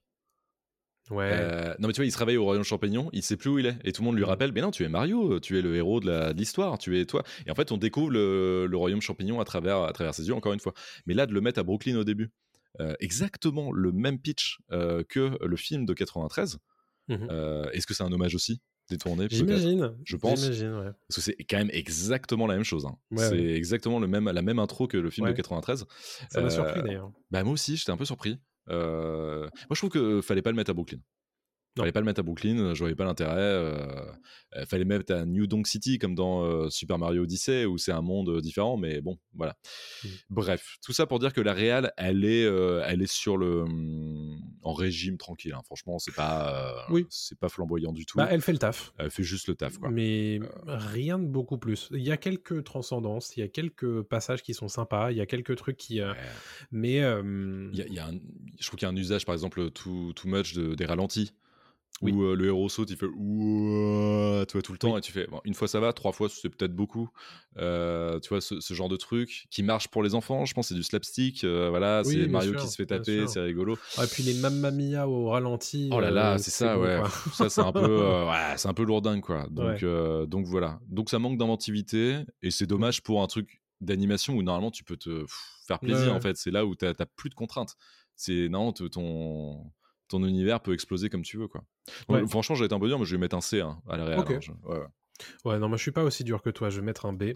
Ouais. Euh, non mais tu vois, il se réveille au royaume champignon, il sait plus où il est, et tout le monde lui Mhm. rappelle, mais non, tu es Mario, tu es le héros de l'histoire, tu es toi. Et en fait, on découvre le, le royaume champignon à travers, à travers ses yeux, encore une fois. Mais là, de le mettre à Brooklyn au début, euh, exactement le même pitch euh, que le film de 93, Mhm. euh, est-ce que c'est un hommage aussi détourné J'imagine. je pense. J'imagine, ouais. Parce que c'est quand même exactement la même chose. hein. Ouais, c'est exactement le même, la même intro que le film de 93. Ça m'a surpris d'ailleurs. Bah moi aussi, j'étais un peu surpris. Euh, Moi, je trouve que fallait pas le mettre à Brooklyn. Fallait pas le mettre à Brooklyn, je voyais pas l'intérêt. Euh, euh, fallait mettre à New Donk City comme dans euh, Super Mario Odyssey où c'est un monde différent, mais bon, voilà. Mm. Bref, tout ça pour dire que la Real, elle est, elle est sur le hum, en régime tranquille. hein. Franchement, c'est pas, Oui. c'est pas flamboyant du tout. Bah, elle fait le taf. Elle fait juste le taf, quoi. Mais rien de beaucoup plus. Il y a quelques transcendances, il y a quelques passages qui sont sympas, il y a quelques trucs qui. euh, Ouais. Mais. euh, Il y a- il y a un- je trouve qu'il y a un usage, par exemple, too, too much de- des ralentis. Oui. Où euh, le héros saute, il fait ouah, tu vois, tout le temps, et tu fais bon, une fois ça va, trois fois c'est peut-être beaucoup. Euh, tu vois, ce, ce genre de truc qui marche pour les enfants, je pense, c'est du slapstick. euh, voilà, Oui, c'est Mario sûr, qui se fait taper, c'est rigolo. Et puis les Mamma Mia au ralenti. Oh là là, c'est ça, ouais. Ça, c'est un peu, ouais, c'est un peu lourdingue, quoi. Donc, Ouais. donc voilà. Donc ça manque d'inventivité et c'est dommage pour un truc d'animation où normalement tu peux te pff, faire plaisir. Ouais. En fait, c'est là où t'as plus de contraintes. C'est non, ton ton univers peut exploser comme tu veux, quoi. Donc, Ouais. Franchement, j'ai été un peu dur, mais je vais mettre un C hein, à la réal. Ok. hein, je- ouais, ouais. Ouais, non, moi je suis pas aussi dur que toi, je vais mettre un B.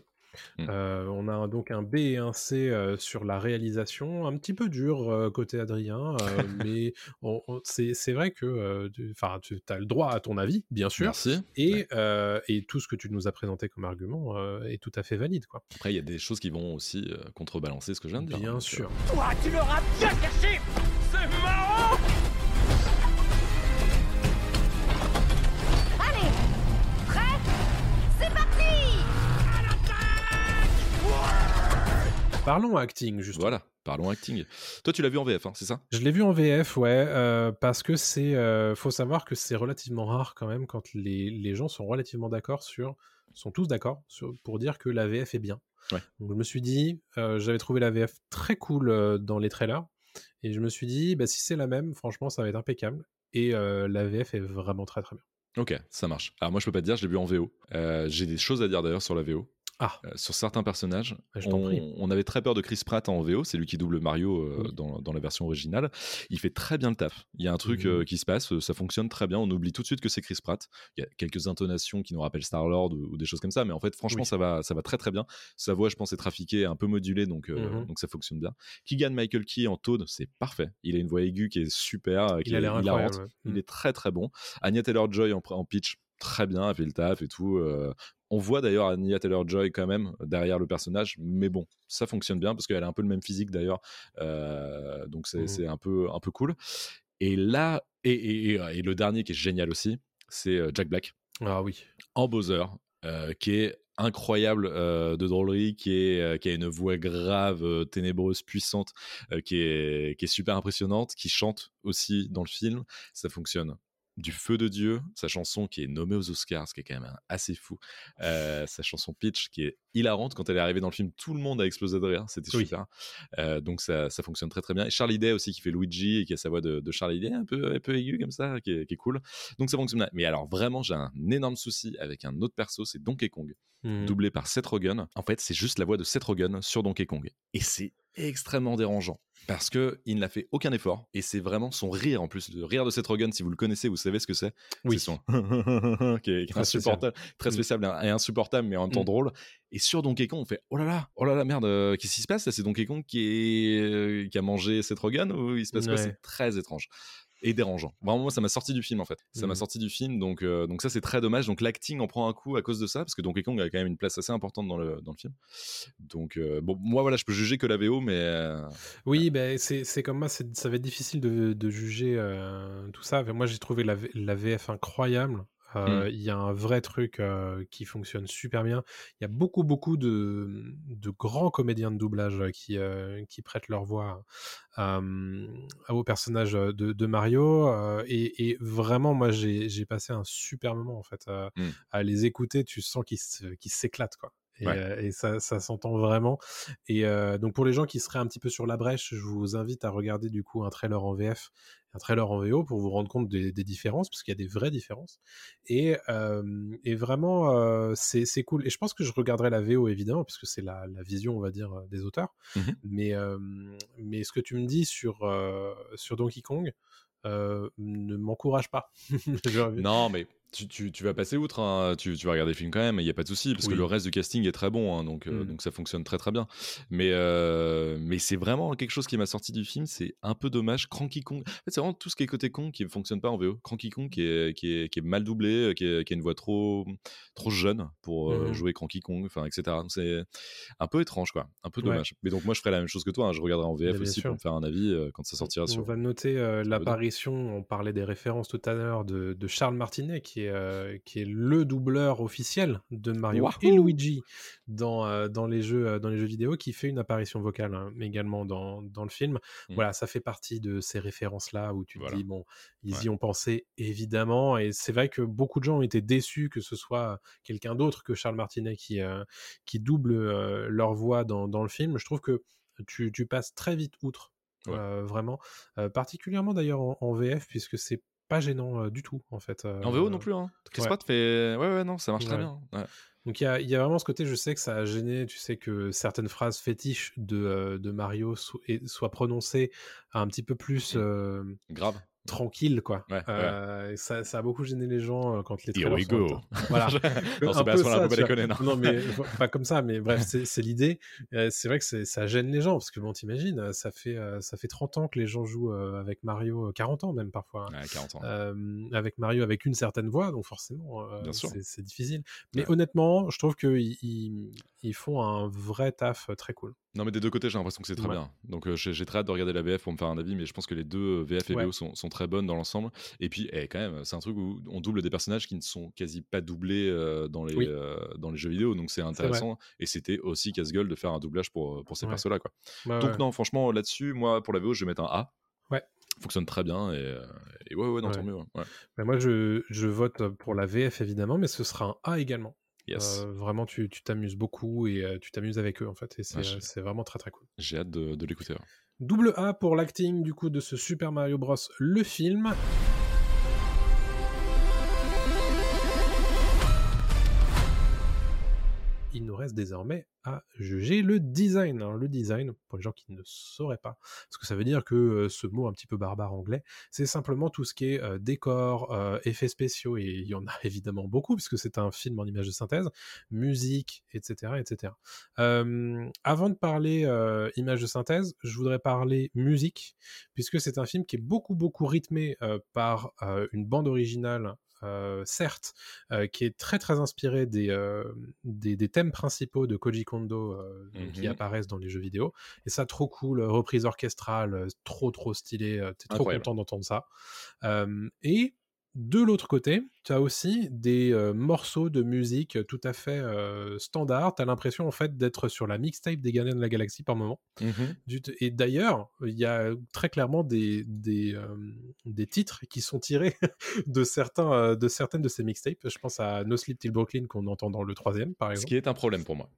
Mm. Euh, on a un- donc un B et un C euh, sur la réalisation, un petit peu dur euh, côté Adrien, euh, mais on- on- c'est c'est vrai que euh, tu enfin, tu as le droit à ton avis, bien sûr, Merci. et, euh, et tout ce que tu nous as présenté comme argument euh, est tout à fait valide. Quoi. Après, il y a des choses qui vont aussi euh, contrebalancer ce que je viens de dire. Bien donc, sûr. Toi, tu l'auras bien caché C'est marrant Parlons acting, justement. Voilà, parlons acting. Toi, tu l'as vu en VF, hein, c'est ça? Je l'ai vu en VF, ouais, euh, parce que c'est. euh, faut savoir que c'est relativement rare quand même quand les, les gens sont relativement d'accord sur. sont tous d'accord pour dire que la VF est bien. Ouais. Donc je me suis dit, euh, j'avais trouvé la VF très cool euh, dans les trailers, et je me suis dit, bah, si c'est la même, franchement, ça va être impeccable. Et la VF est vraiment très très bien. Ok, ça marche. Alors moi, je peux pas te dire, je l'ai vu en VO. Euh, J'ai des choses à dire d'ailleurs sur la VO. Ah. Euh, sur certains personnages, Ah, je on, prie. on avait très peur de Chris Pratt en VO, c'est lui qui double Mario euh, Oui. dans, dans la version originale. Il fait très bien le taf. Il y a un truc Mhm. euh, qui se passe, ça fonctionne très bien. On oublie tout de suite que c'est Chris Pratt. Il y a quelques intonations qui nous rappellent Star Lord ou, ou des choses comme ça, mais en fait, franchement, Oui. ça va, ça va très très bien. Sa voix, je pense, est trafiquée, un peu modulée, donc donc ça fonctionne bien. Keegan Michael Key en Toad, c'est parfait. Il a une voix aiguë qui est super, qui Il a l'air incroyable. ouais. Il est très très bon. Anya Taylor-Joy en, en pitch, très bien, elle fait le taf et tout. on voit d'ailleurs Anya Taylor-Joy quand même derrière le personnage, mais bon, ça fonctionne bien parce qu'elle a un peu le même physique d'ailleurs, donc c'est Mhm. c'est un peu un peu cool. Et là, et, et- et- et le dernier qui est génial aussi, c'est Jack Black Ah oui. en Bowser, euh, qui est incroyable euh, de drôlerie, qui, est, euh, qui a une voix grave, ténébreuse, puissante, qui, est, qui est super impressionnante, qui chante aussi dans le film. Ça fonctionne du feu de Dieu, sa chanson qui est nommée aux Oscars, ce qui est quand même assez fou. Euh, sa chanson Pitch qui est hilarante. Quand elle est arrivée dans le film, tout le monde a explosé de rire. C'était Oui. super. Euh, donc ça, ça fonctionne très très bien. Et Charlie Day aussi qui fait Luigi et qui a sa voix de, de Charlie Day un peu, un peu aiguë comme ça, qui est, qui est cool. Donc ça fonctionne bien. Mais alors vraiment, j'ai un énorme souci avec un autre perso, c'est Donkey Kong Mhm. doublé par Seth Rogen. En fait, c'est juste la voix de Seth Rogen sur Donkey Kong. Et c'est extrêmement dérangeant parce que il n'a fait aucun effort et c'est vraiment son rire en plus le rire de Seth Rogen si vous le connaissez vous savez ce que c'est Oui. c'est son qui est, Très spécial. insupportable très Mm. spécial et insupportable mais en même temps Mm. drôle et sur Donkey Kong on fait oh là là oh là là merde euh, qu'est-ce qui se passe? Là c'est Donkey Kong qui est euh, qui a mangé Seth Rogen ou il se passe quoi? C'est très étrange et dérangeant. Vraiment, moi, ça m'a sorti du film en fait. Ça m'a Mhm. sorti du film, donc, euh, donc ça, c'est très dommage. Donc l'acting en prend un coup à cause de ça, parce que Donkey Kong a quand même une place assez importante dans le, dans le film. Donc, euh, bon, moi, voilà, je peux juger que la VO, mais. euh, Oui, ben c'est c'est comme moi, c'est- ça va être difficile de, de juger tout ça. Moi, j'ai trouvé la, la VF incroyable. Euh, Il y a un vrai truc euh, qui fonctionne super bien. Il y a beaucoup, beaucoup de, de grands comédiens de doublage qui, euh, qui prêtent leur voix au personnage de, de Mario. et, et vraiment, moi, j'ai passé un super moment en fait euh, Mm. à les écouter. Tu sens qu'ils s'éclatent quoi. Et, Ouais. euh, et ça, ça s'entend vraiment. Et euh, donc pour les gens qui seraient un petit peu sur la brèche, je vous invite à regarder du coup un trailer en VF, un trailer en VO pour vous rendre compte des, des différences, parce qu'il y a des vraies différences. Et, et vraiment, euh, c'est cool. Et je pense que je regarderai la VO évidemment, parce que c'est la, la vision, on va dire, des auteurs. Mhm. Mais, mais ce que tu me dis sur, sur Donkey Kong euh, ne m'encourage pas. Non, mais tu, tu, tu vas passer outre, hein, tu, tu vas regarder le film quand même, il n'y a pas de souci, parce Oui. que le reste du casting est très bon, hein, donc, euh, Mm. donc ça fonctionne très très bien. Mais, euh, mais c'est vraiment quelque chose qui m'a sorti du film, c'est un peu dommage. Cranky Kong, en fait, c'est vraiment tout ce qui est côté Kong qui ne fonctionne pas en VO. Cranky Kong qui est, qui est, qui est mal doublé, qui, est- qui a une voix trop, trop jeune pour euh, Mhm. jouer Cranky Kong, enfin, etc. C'est un peu étrange, quoi, un peu Ouais. dommage. Mais donc moi je ferai la même chose que toi, hein, je regarderai en VF aussi sûr. pour me faire un avis euh, quand ça sortira On sur. va noter euh, l'apparition, on parlait des références tout à l'heure de, de Charles Martinet, qui est, euh, qui est le doubleur officiel de Mario Wahoo et Luigi dans, euh, dans, les jeux, euh, dans les jeux vidéo, qui fait une apparition vocale hein, également dans, dans le film. Mm. Voilà, ça fait partie de ces références-là où tu te Voilà. dis, bon, ils Ouais. y ont pensé évidemment, et c'est vrai que beaucoup de gens ont été déçus que ce soit quelqu'un d'autre que Charles Martinet qui, euh, qui double leur voix dans, dans le film. Je trouve que tu, tu passes très vite outre Ouais. euh, vraiment. Euh, particulièrement d'ailleurs en, en VF, puisque c'est pas gênant euh, du tout, en fait. En VO non plus, hein. Chris ouais. Fait. Ouais, ouais, non, ça marche très bien. Ouais. Donc il y a, y a vraiment ce côté, je sais que ça a gêné, tu sais que certaines phrases fétiches de, euh, de Mario so- et- soient prononcées un petit peu plus euh, Grave. Tranquille, quoi. Ouais. Euh, Ça, ça a beaucoup gêné les gens euh, quand les Here trailers we sont go. Voilà. non, Un peu ça, déconner, non. mais pas comme ça, mais bref, c'est l'idée. Euh, c'est vrai que ça gêne les gens, parce que bon, t'imagines, ça fait, euh, ça fait 30 ans que les gens jouent avec Mario, euh, 40 ans même parfois, hein. Ouais, 40 ans. Avec Mario avec une certaine voix, donc forcément, c'est difficile. Mais honnêtement, je trouve qu'ils ils, ils font un vrai taf très cool. Non, mais des deux côtés, j'ai l'impression que c'est très Ouais. bien. Donc, euh, j'ai très hâte de regarder la VF pour me faire un avis, mais je pense que les deux VF et Ouais. VO sont, sont très bonnes dans l'ensemble. Et puis, eh, quand même, c'est un truc où on double des personnages qui ne sont quasi pas doublés euh, dans, les, Oui. euh, dans les jeux vidéo, donc c'est intéressant. Et c'était aussi casse-gueule de faire un doublage pour, pour ces Ouais. persos-là. Quoi. Ouais, donc, ouais. non, franchement, là-dessus, moi, pour la VO, je vais mettre un A. Ouais. Fonctionne très bien. Et, euh, et ouais, ouais, non, tant mieux. Mais moi, je, je vote pour la VF évidemment, mais ce sera un A également. Yes. Euh, vraiment, tu tu t'amuses beaucoup et euh, tu t'amuses avec eux en fait, et c'est Ouais, euh, c'est vraiment très très cool. J'ai hâte de, de l'écouter. Double A pour l'acting du coup de ce Super Mario Bros. le film. Il nous reste désormais à juger le design. Alors, le design, pour les gens qui ne sauraient pas, parce que ça veut dire que euh, ce mot un petit peu barbare anglais, c'est simplement tout ce qui est euh, décor, euh, effets spéciaux, et il y en a évidemment beaucoup, puisque c'est un film en image de synthèse, musique, etc. etc. Avant de parler euh, image de synthèse, je voudrais parler musique, puisque c'est un film qui est beaucoup, beaucoup rythmé par une bande originale. Euh, certes, euh, qui est très très inspiré des, euh, des, des thèmes principaux de Koji Kondo qui Mhm. apparaissent dans les jeux vidéo. Et ça, trop cool, reprise orchestrale, trop trop stylé, t'es trop content d'entendre ça. Et de l'autre côté, tu as aussi des euh, morceaux de musique tout à fait euh, standards. Tu as l'impression en fait d'être sur la mixtape des Gardiens de la Galaxie par moment. T- Et d'ailleurs, il y a très clairement des, des, euh, des titres qui sont tirés de, certains, euh, de certaines de ces mixtapes. Je pense à No Sleep Till Brooklyn qu'on entend dans le troisième, par Ce exemple. qui est un problème pour moi.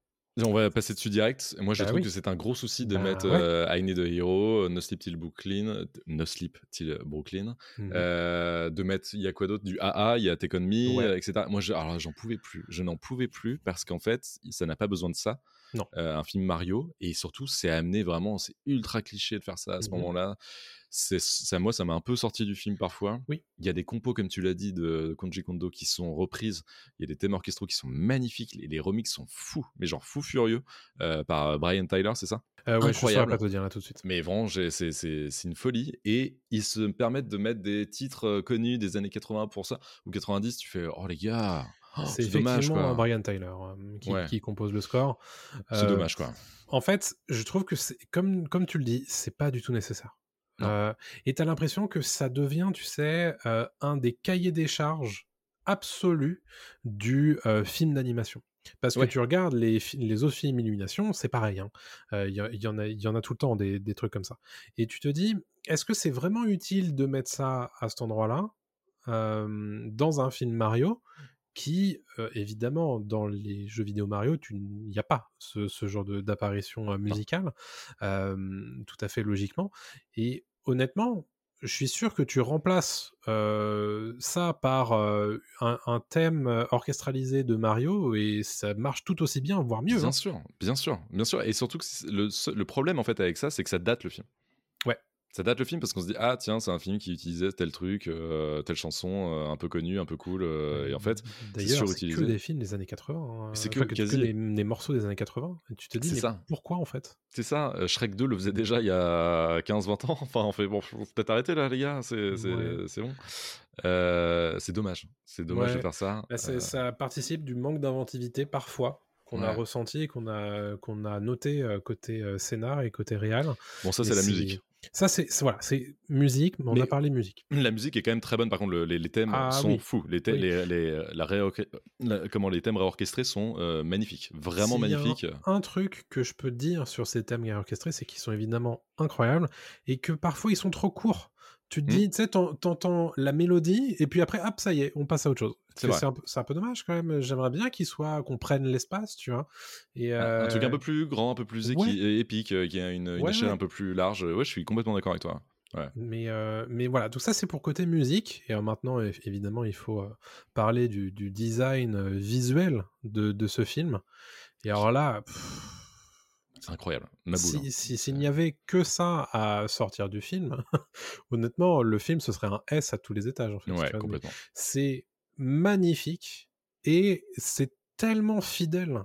On va passer dessus direct. Moi, je Bah trouve oui. que c'est un gros souci de Bah mettre ouais. euh, I Need a Hero, No Sleep Till Brooklyn, No Sleep Till Brooklyn, Mhm. euh, de mettre, il y a quoi d'autre? Du AA, il y a Take On Me, Ouais. etc. Moi, je, alors, j'en pouvais plus. Je n'en pouvais plus parce qu'en fait, ça n'a pas besoin de ça. Non. Euh, un film Mario, et surtout, c'est amené vraiment, c'est ultra cliché de faire ça à ce Mhm. moment-là. C'est, ça, moi, ça m'a un peu sorti du film parfois. Oui. Il y a des compos, comme tu l'as dit, de Konji Kondo qui sont reprises. Il y a des thèmes orchestraux qui sont magnifiques. Les remixes sont fous, mais genre fous furieux, euh, par Brian Tyler, c'est ça? Euh, ouais, je Incroyable. pas te dire là tout de suite. Mais vraiment, j'ai- c'est, c'est, c'est une folie. Et ils se permettent de mettre des titres euh, connus des années 80 pour ça, ou 90. Tu fais, oh les gars, oh, c'est dommage effectivement quoi. Brian Tyler euh, qui, Ouais. qui compose le score. C'est Euh, dommage quoi. En fait, je trouve que comme, comme tu le dis, c'est pas du tout nécessaire. Euh, et tu as l'impression que ça devient, tu sais, euh, un des cahiers des charges absolus du euh, film d'animation. Parce Ouais. que tu regardes les, autres films Illumination, c'est pareil. hein. Il y, en a, il y en a tout le temps des, des trucs comme ça. Et tu te dis, est-ce que c'est vraiment utile de mettre ça à cet endroit-là dans un film Mario qui, euh, évidemment, dans les jeux vidéo Mario, tu- il n'y a pas ce, ce genre d'apparition euh, musicale, euh, tout à fait logiquement. Et honnêtement, je suis sûr que tu remplaces euh, ça par un, un thème orchestralisé de Mario et ça marche tout aussi bien, voire mieux. Bien hein. sûr, bien sûr, bien sûr. Et surtout que le, le problème en fait avec ça, c'est que ça date le film. Ouais. Ça date le film parce qu'on se dit ah tiens c'est un film qui utilisait tel truc, euh, telle chanson euh, un peu connue, un peu cool et en fait c'est D'ailleurs, c'est que des films des années 80. hein, C'est que enfin, que, des, des morceaux des années 80. Et tu te dis, mais ça. pourquoi en fait? C'est ça, euh, Shrek 2 le faisait déjà il y a 15-20 ans. Enfin, on fait bon, faut peut-être arrêter là, les gars, c'est c'est- Ouais. c'est bon. Euh, c'est dommage, c'est dommage de faire ça. Bah, Euh, Ça participe du manque d'inventivité parfois qu'on a ressenti qu'on a, qu'on a noté euh, côté euh, scénar et côté réal. Bon, ça, c'est la musique. Ça, c'est voilà, c'est musique, mais on Mais- a parlé musique. La musique est quand même très bonne. Par contre, le- les, les thèmes Ah sont oui. fous. Les, thè- Oui. les, les- la comment, les thèmes réorchestrés sont euh, magnifiques, vraiment a un- magnifiques. Un, truc que je peux dire sur ces thèmes orchestrés, c'est qu'ils sont évidemment incroyables et que parfois ils sont trop courts. Tu te Hmm. dis, tu sais, t'en- t'entends la mélodie et puis après, hop, ça y est, on passe à autre chose. C'est un, peu- c'est un peu dommage quand même. J'aimerais bien qu'ils soient, qu'on prenne l'espace, tu vois. Et Un- Un truc un euh, peu plus grand, un peu plus équi- ouais. épique, euh, qui a une, une Ouais, échelle ouais. un peu plus large. Ouais, je suis complètement d'accord avec toi. Mais, euh, mais voilà, tout ça c'est pour côté musique. Et maintenant, évidemment, il faut parler du, du design visuel de, de ce film. Et alors là, pff, C'est incroyable. Ma boule. hein. si- si- s'il n'y avait que ça à sortir du film, honnêtement, le film ce serait un S à tous les étages. En fait, Ouais, complètement. c'est magnifique et c'est tellement fidèle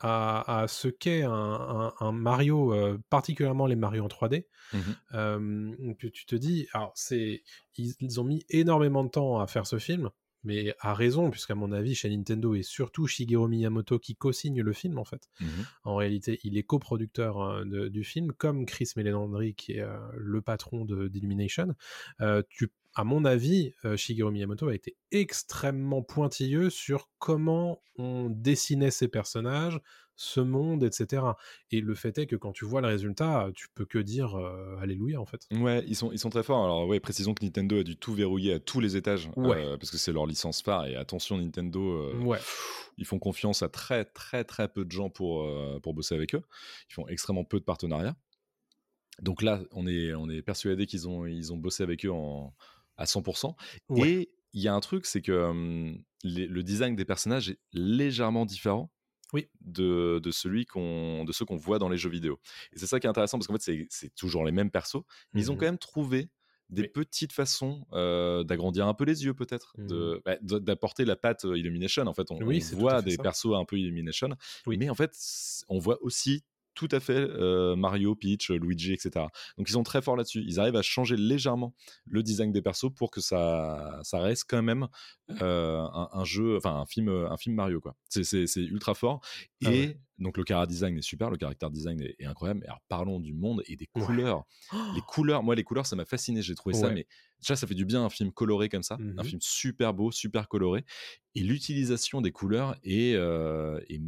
à, à ce qu'est un, un- un Mario, euh, particulièrement les Mario en 3D, Mhm. euh, que tu te dis, alors c'est, ils, ils ont mis énormément de temps à faire ce film, mais à raison, puisqu'à mon avis, chez Nintendo et surtout Shigeru Miyamoto qui co-signe le film en fait. Mhm. En réalité, il est coproducteur euh, de- du film, comme Chris Meledandri qui est euh, le patron de- d'Illumination. Euh, tu à mon avis, euh, Shigeru Miyamoto a été extrêmement pointilleux sur comment on dessinait ces personnages, ce monde, etc. Et le fait est que quand tu vois le résultat, tu peux que dire euh, Alléluia en fait. Ouais, ils sont, ils sont très forts. Alors, ouais, précisons que Nintendo a dû tout verrouiller à tous les étages. Ouais. euh, parce que c'est leur licence phare. Et attention, Nintendo, euh, Ouais. ils font confiance à très, très, très peu de gens pour, pour bosser avec eux. Ils font extrêmement peu de partenariats. Donc là, on est, on est persuadé qu'ils ont, ils ont bossé avec eux en, à 100%. Ouais. Et il y a un truc, c'est que hum, les- le design des personnages est légèrement différent Oui. de, de celui qu'on de ceux qu'on voit dans les jeux vidéo. Et c'est ça qui est intéressant parce qu'en fait, c'est- c'est toujours les mêmes persos, mais ils ont quand même trouvé des Oui. petites façons euh, d'agrandir un peu les yeux peut-être, de- bah, d'apporter la patte Illumination. En fait, on. Oui, voit des ça. persos un peu Illumination, Oui. mais en fait, on voit aussi tout à fait euh, Mario, Peach, Luigi, etc. Donc ils sont très forts là-dessus. Ils arrivent à changer légèrement le design des persos pour que ça, ça reste quand même euh, un, un jeu, enfin un film, un film Mario quoi. C'est, ultra fort. Et Ah ouais. donc le cara design est super, le caractère design est, est incroyable. Mais alors parlons du monde et des Ouais. couleurs. Les couleurs, moi les couleurs, ça m'a fasciné. J'ai trouvé ça, mais déjà ça fait du bien un film coloré comme ça, un Mhm. film super beau, super coloré. Et l'utilisation des couleurs est, euh, est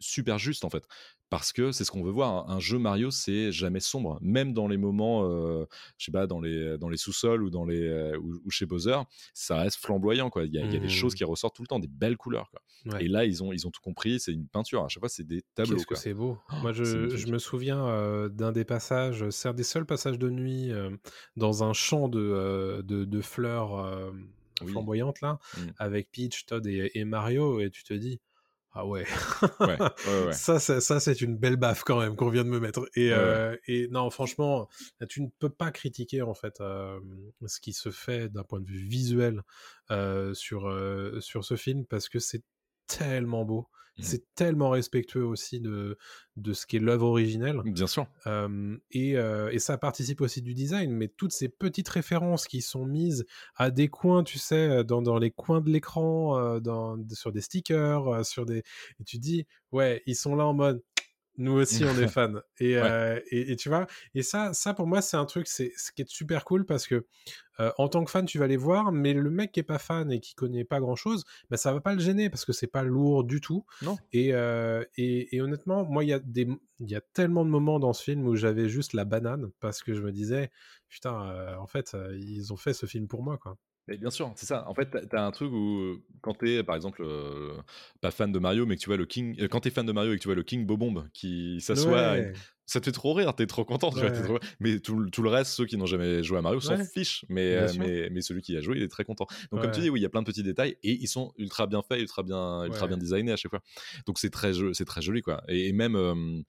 super juste en fait. Parce que c'est ce qu'on veut voir. Un, un jeu Mario, c'est jamais sombre. Même dans les moments, euh, je sais pas, dans les, dans les sous-sols ou, dans les, euh, ou, ou chez Bowser, ça reste flamboyant. Quoi. Il, y a, il y a des Mhm. choses qui ressortent tout le temps, des belles couleurs. Quoi. Ouais. Et là, ils ont, ils ont tout compris. C'est une peinture. À chaque fois, c'est des tableaux. Qu'est-ce que c'est beau. Oh, Moi, je, me souviens euh, d'un des passages, c'est un des seuls passages de nuit euh, dans un champ de, de, de fleurs Oui. flamboyantes, là, avec Peach, Todd et, et Mario, et tu te dis, ah ouais, Ouais, ouais, ouais. ça, ça, ça, c'est une belle baffe quand même qu'on vient de me mettre. Et, euh, et non, franchement, tu ne peux pas critiquer en fait euh, ce qui se fait d'un point de vue visuel euh, sur, euh, sur ce film parce que c'est tellement beau. Mhm. C'est tellement respectueux aussi de, de ce qu'est l'œuvre originelle. Bien sûr. Euh, et, euh, et ça participe aussi du design, mais toutes ces petites références qui sont mises à des coins, tu sais, dans, dans les coins de l'écran, euh, dans, sur des stickers, sur des... Et tu dis, ouais, ils sont là en mode, nous aussi on est fans. Et, Ouais. euh, et, et tu vois, et ça, ça pour moi c'est un truc, c'est ce qui est super cool parce que euh, en tant que fan tu vas les voir, mais le mec qui est pas fan et qui connaît pas grand chose, bah, ça va pas le gêner parce que c'est pas lourd du tout. Non. Et, euh, et, et honnêtement, moi il y a des, il y a tellement de moments dans ce film où j'avais juste la banane parce que je me disais, putain, en fait ils ont fait ce film pour moi quoi. Mais bien sûr, c'est ça. En fait, t'as- un truc où, quand t'es, par exemple, euh, pas fan de Mario, mais que tu vois le King. euh, quand t'es fan de Mario et que tu vois le King Bobomb qui s'assoit, Ouais. ça te fait trop rire, t'es trop content. tu vois, Ouais. t'es trop- Mais tout, le- tout le reste, ceux qui n'ont jamais joué à Mario s'en Ouais. fichent. Mais, euh, mais, mais celui qui a joué, il est très content. Donc, comme tu dis, oui, il y a plein de petits détails et ils sont ultra bien faits, ultra bien, ultra bien designés à chaque fois. Donc, c'est très, c'est très joli, quoi. Et, et même.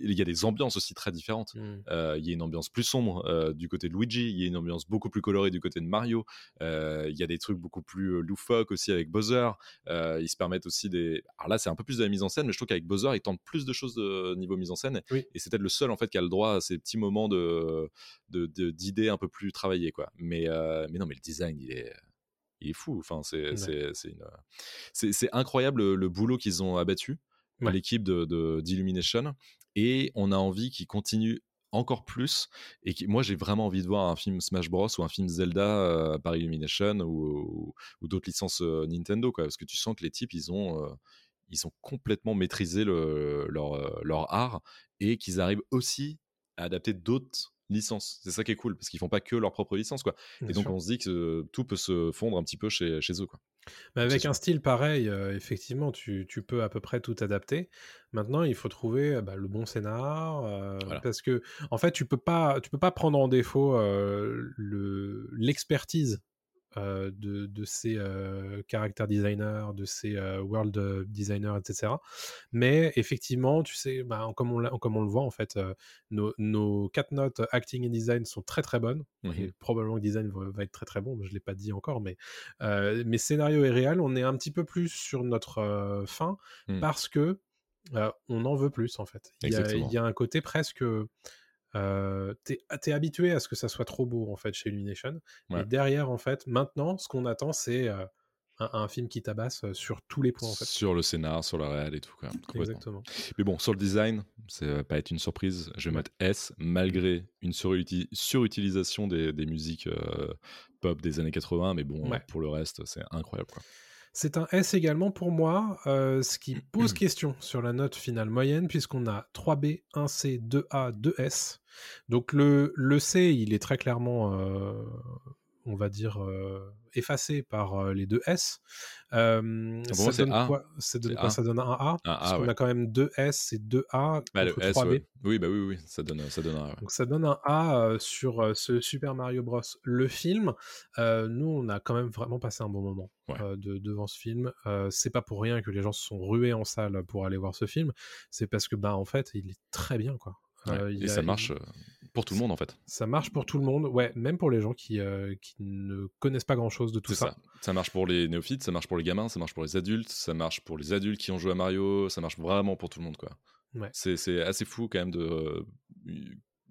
Il y a des ambiances aussi très différentes. Mmh. Euh, il y a une ambiance plus sombre euh, du côté de Luigi, il y a une ambiance beaucoup plus colorée du côté de Mario. Euh, il y a des trucs beaucoup plus loufoques aussi avec Bowser. Ils se permettent aussi des. Alors là, c'est un peu plus de la mise en scène, mais je trouve qu'avec Bowser, ils tentent plus de choses de niveau mise en scène. Oui. Et c'est peut-être le seul en fait qui a le droit à ces petits moments de d'idées un peu plus travaillées, quoi. Mais mais non, mais le design, il est il est fou. Enfin, c'est incroyable le, le boulot qu'ils ont abattu Ouais. l'équipe de- d'Illumination et on a envie qu'ils continuent encore plus et moi j'ai vraiment envie de voir un film Smash Bros ou un film Zelda euh, par Illumination ou, d'autres licences euh, Nintendo parce que tu sens que les types ils ont euh, ils ont complètement maîtrisé le, leur, leur art et qu'ils arrivent aussi à adapter d'autres licences c'est ça qui est cool parce qu'ils font pas que leur propre licence quoi Bien et donc sûr. on se dit que euh, tout peut se fondre un petit peu chez, chez eux quoi Mais avec un style pareil, euh, effectivement, tu, tu peux à peu près tout adapter. Maintenant, il faut trouver euh, bah, le bon scénar, euh, Voilà. parce que en fait, tu peux pas, tu peux pas prendre en défaut le l'expertise euh, de, de ces euh, character designers, de ces euh, world euh, designers, etc. Mais effectivement, tu sais, bah, comme, on comme on le voit, en fait, nos, nos quatre notes acting et design sont très très bonnes. Et probablement que design va, va être très très bon, je ne l'ai pas dit encore, mais, mais scénario et réel, on est un petit peu plus sur notre fin Mhm. parce que on en veut plus en fait. Il y, a, Exactement. il y a un côté presque. Euh, t'es es habitué à ce que ça soit trop beau en fait chez Illumination Ouais. et derrière en fait maintenant ce qu'on attend c'est euh, un, un film qui tabasse sur tous les points en fait sur le scénar sur la réal et tout quoi exactement Mais bon, sur le design, ça va pas être une surprise. Je vais mettre S, malgré une suruti- surutilisation des, des musiques euh, pop des années 80. Mais bon, Ouais. pour le reste, c'est incroyable. Quoi. C'est un S également pour moi, euh, ce qui pose question sur la note finale moyenne, puisqu'on a 3B, 1C, 2A, 2S. Donc le, le C, il est très clairement, euh, on va dire, euh, effacé par les deux S. Euh, ça donne A? quoi, ça donne, quoi? A. Ça donne un A, Un parce A, qu'on ouais. a quand même deux S et deux A Bah, le contre S, 3B. ouais. Oui, bah oui, oui, ça donne, ça donne un. ouais. Donc ça donne un A sur ce Super Mario Bros. Le film, euh, nous on a quand même vraiment passé un bon moment euh, de- devant ce film. C'est pas pour rien que les gens se sont rués en salle pour aller voir ce film. C'est parce que bah en fait il est très bien quoi. Et a- ça marche il- pour tout le monde en fait. Ça marche pour tout le monde, ouais, même pour les gens qui, euh, qui ne connaissent pas grand chose de tout ça. ça. Ça marche pour les néophytes, ça marche pour les gamins, ça marche pour les adultes, ça marche pour les adultes qui ont joué à Mario, ça marche vraiment pour tout le monde quoi. Ouais. C'est c'est assez fou quand même de euh,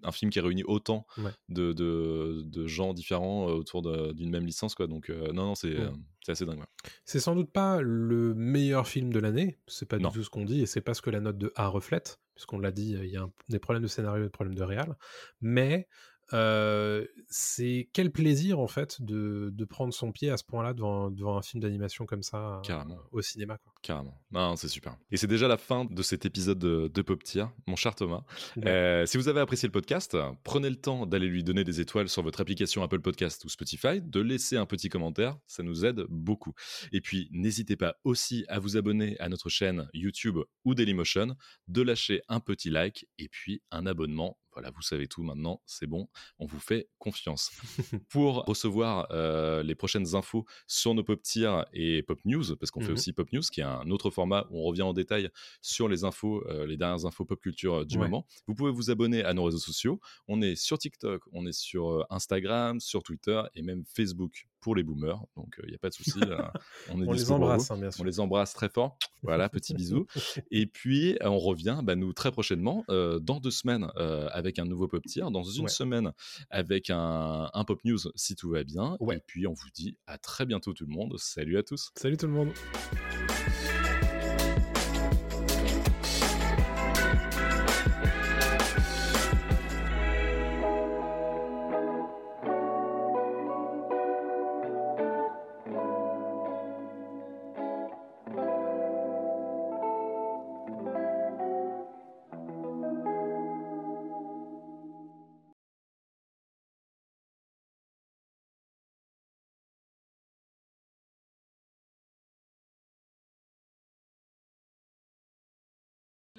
un film qui réunit autant Ouais. de, de, de gens différents euh, autour d'une même licence quoi. Donc euh, non non c'est Ouais. euh, assez dingue. ouais. C'est sans doute pas le meilleur film de l'année, c'est pas Non. du tout ce qu'on dit, et c'est pas ce que la note de A reflète, puisqu'on l'a dit, il y a un- des problèmes de scénario et des problèmes de réal, mais euh, c'est quel plaisir en fait de, de prendre son pied à ce point-là devant, devant un film d'animation comme ça euh, au cinéma. Quoi? Carrément. Non, c'est super. Et c'est déjà la fin de cet épisode de, de Pop Tier, mon cher Thomas. Ouais. Euh, si vous avez apprécié le podcast, prenez le temps d'aller lui donner des étoiles sur votre application Apple Podcast ou Spotify, de laisser un petit commentaire, ça nous aide beaucoup. Et puis, n'hésitez pas aussi à vous abonner à notre chaîne YouTube ou Dailymotion, de lâcher un petit like et puis un abonnement. Voilà, vous savez tout maintenant, c'est bon, on vous fait confiance. Pour recevoir euh, les prochaines infos sur nos pop tiers et pop news, parce qu'on fait Mhm. aussi pop news, qui est un autre format où on revient en détail sur les infos, euh, les dernières infos pop culture euh, du Ouais. moment. Vous pouvez vous abonner à nos réseaux sociaux. On est sur TikTok, on est sur Instagram, sur Twitter et même Facebook pour les boomers. Donc il n'y a pas de souci. euh, on est On les embrasse, hein, bien sûr. On les embrasse très fort. Voilà, petit bisou. Et puis, euh, on revient, bah, nous, très prochainement, euh, dans deux semaines, euh, avec un nouveau pop tier, dans une Ouais. semaine, avec un, un pop news, si tout va bien. Ouais. Et puis, on vous dit à très bientôt, tout le monde. Salut à tous. Salut tout le monde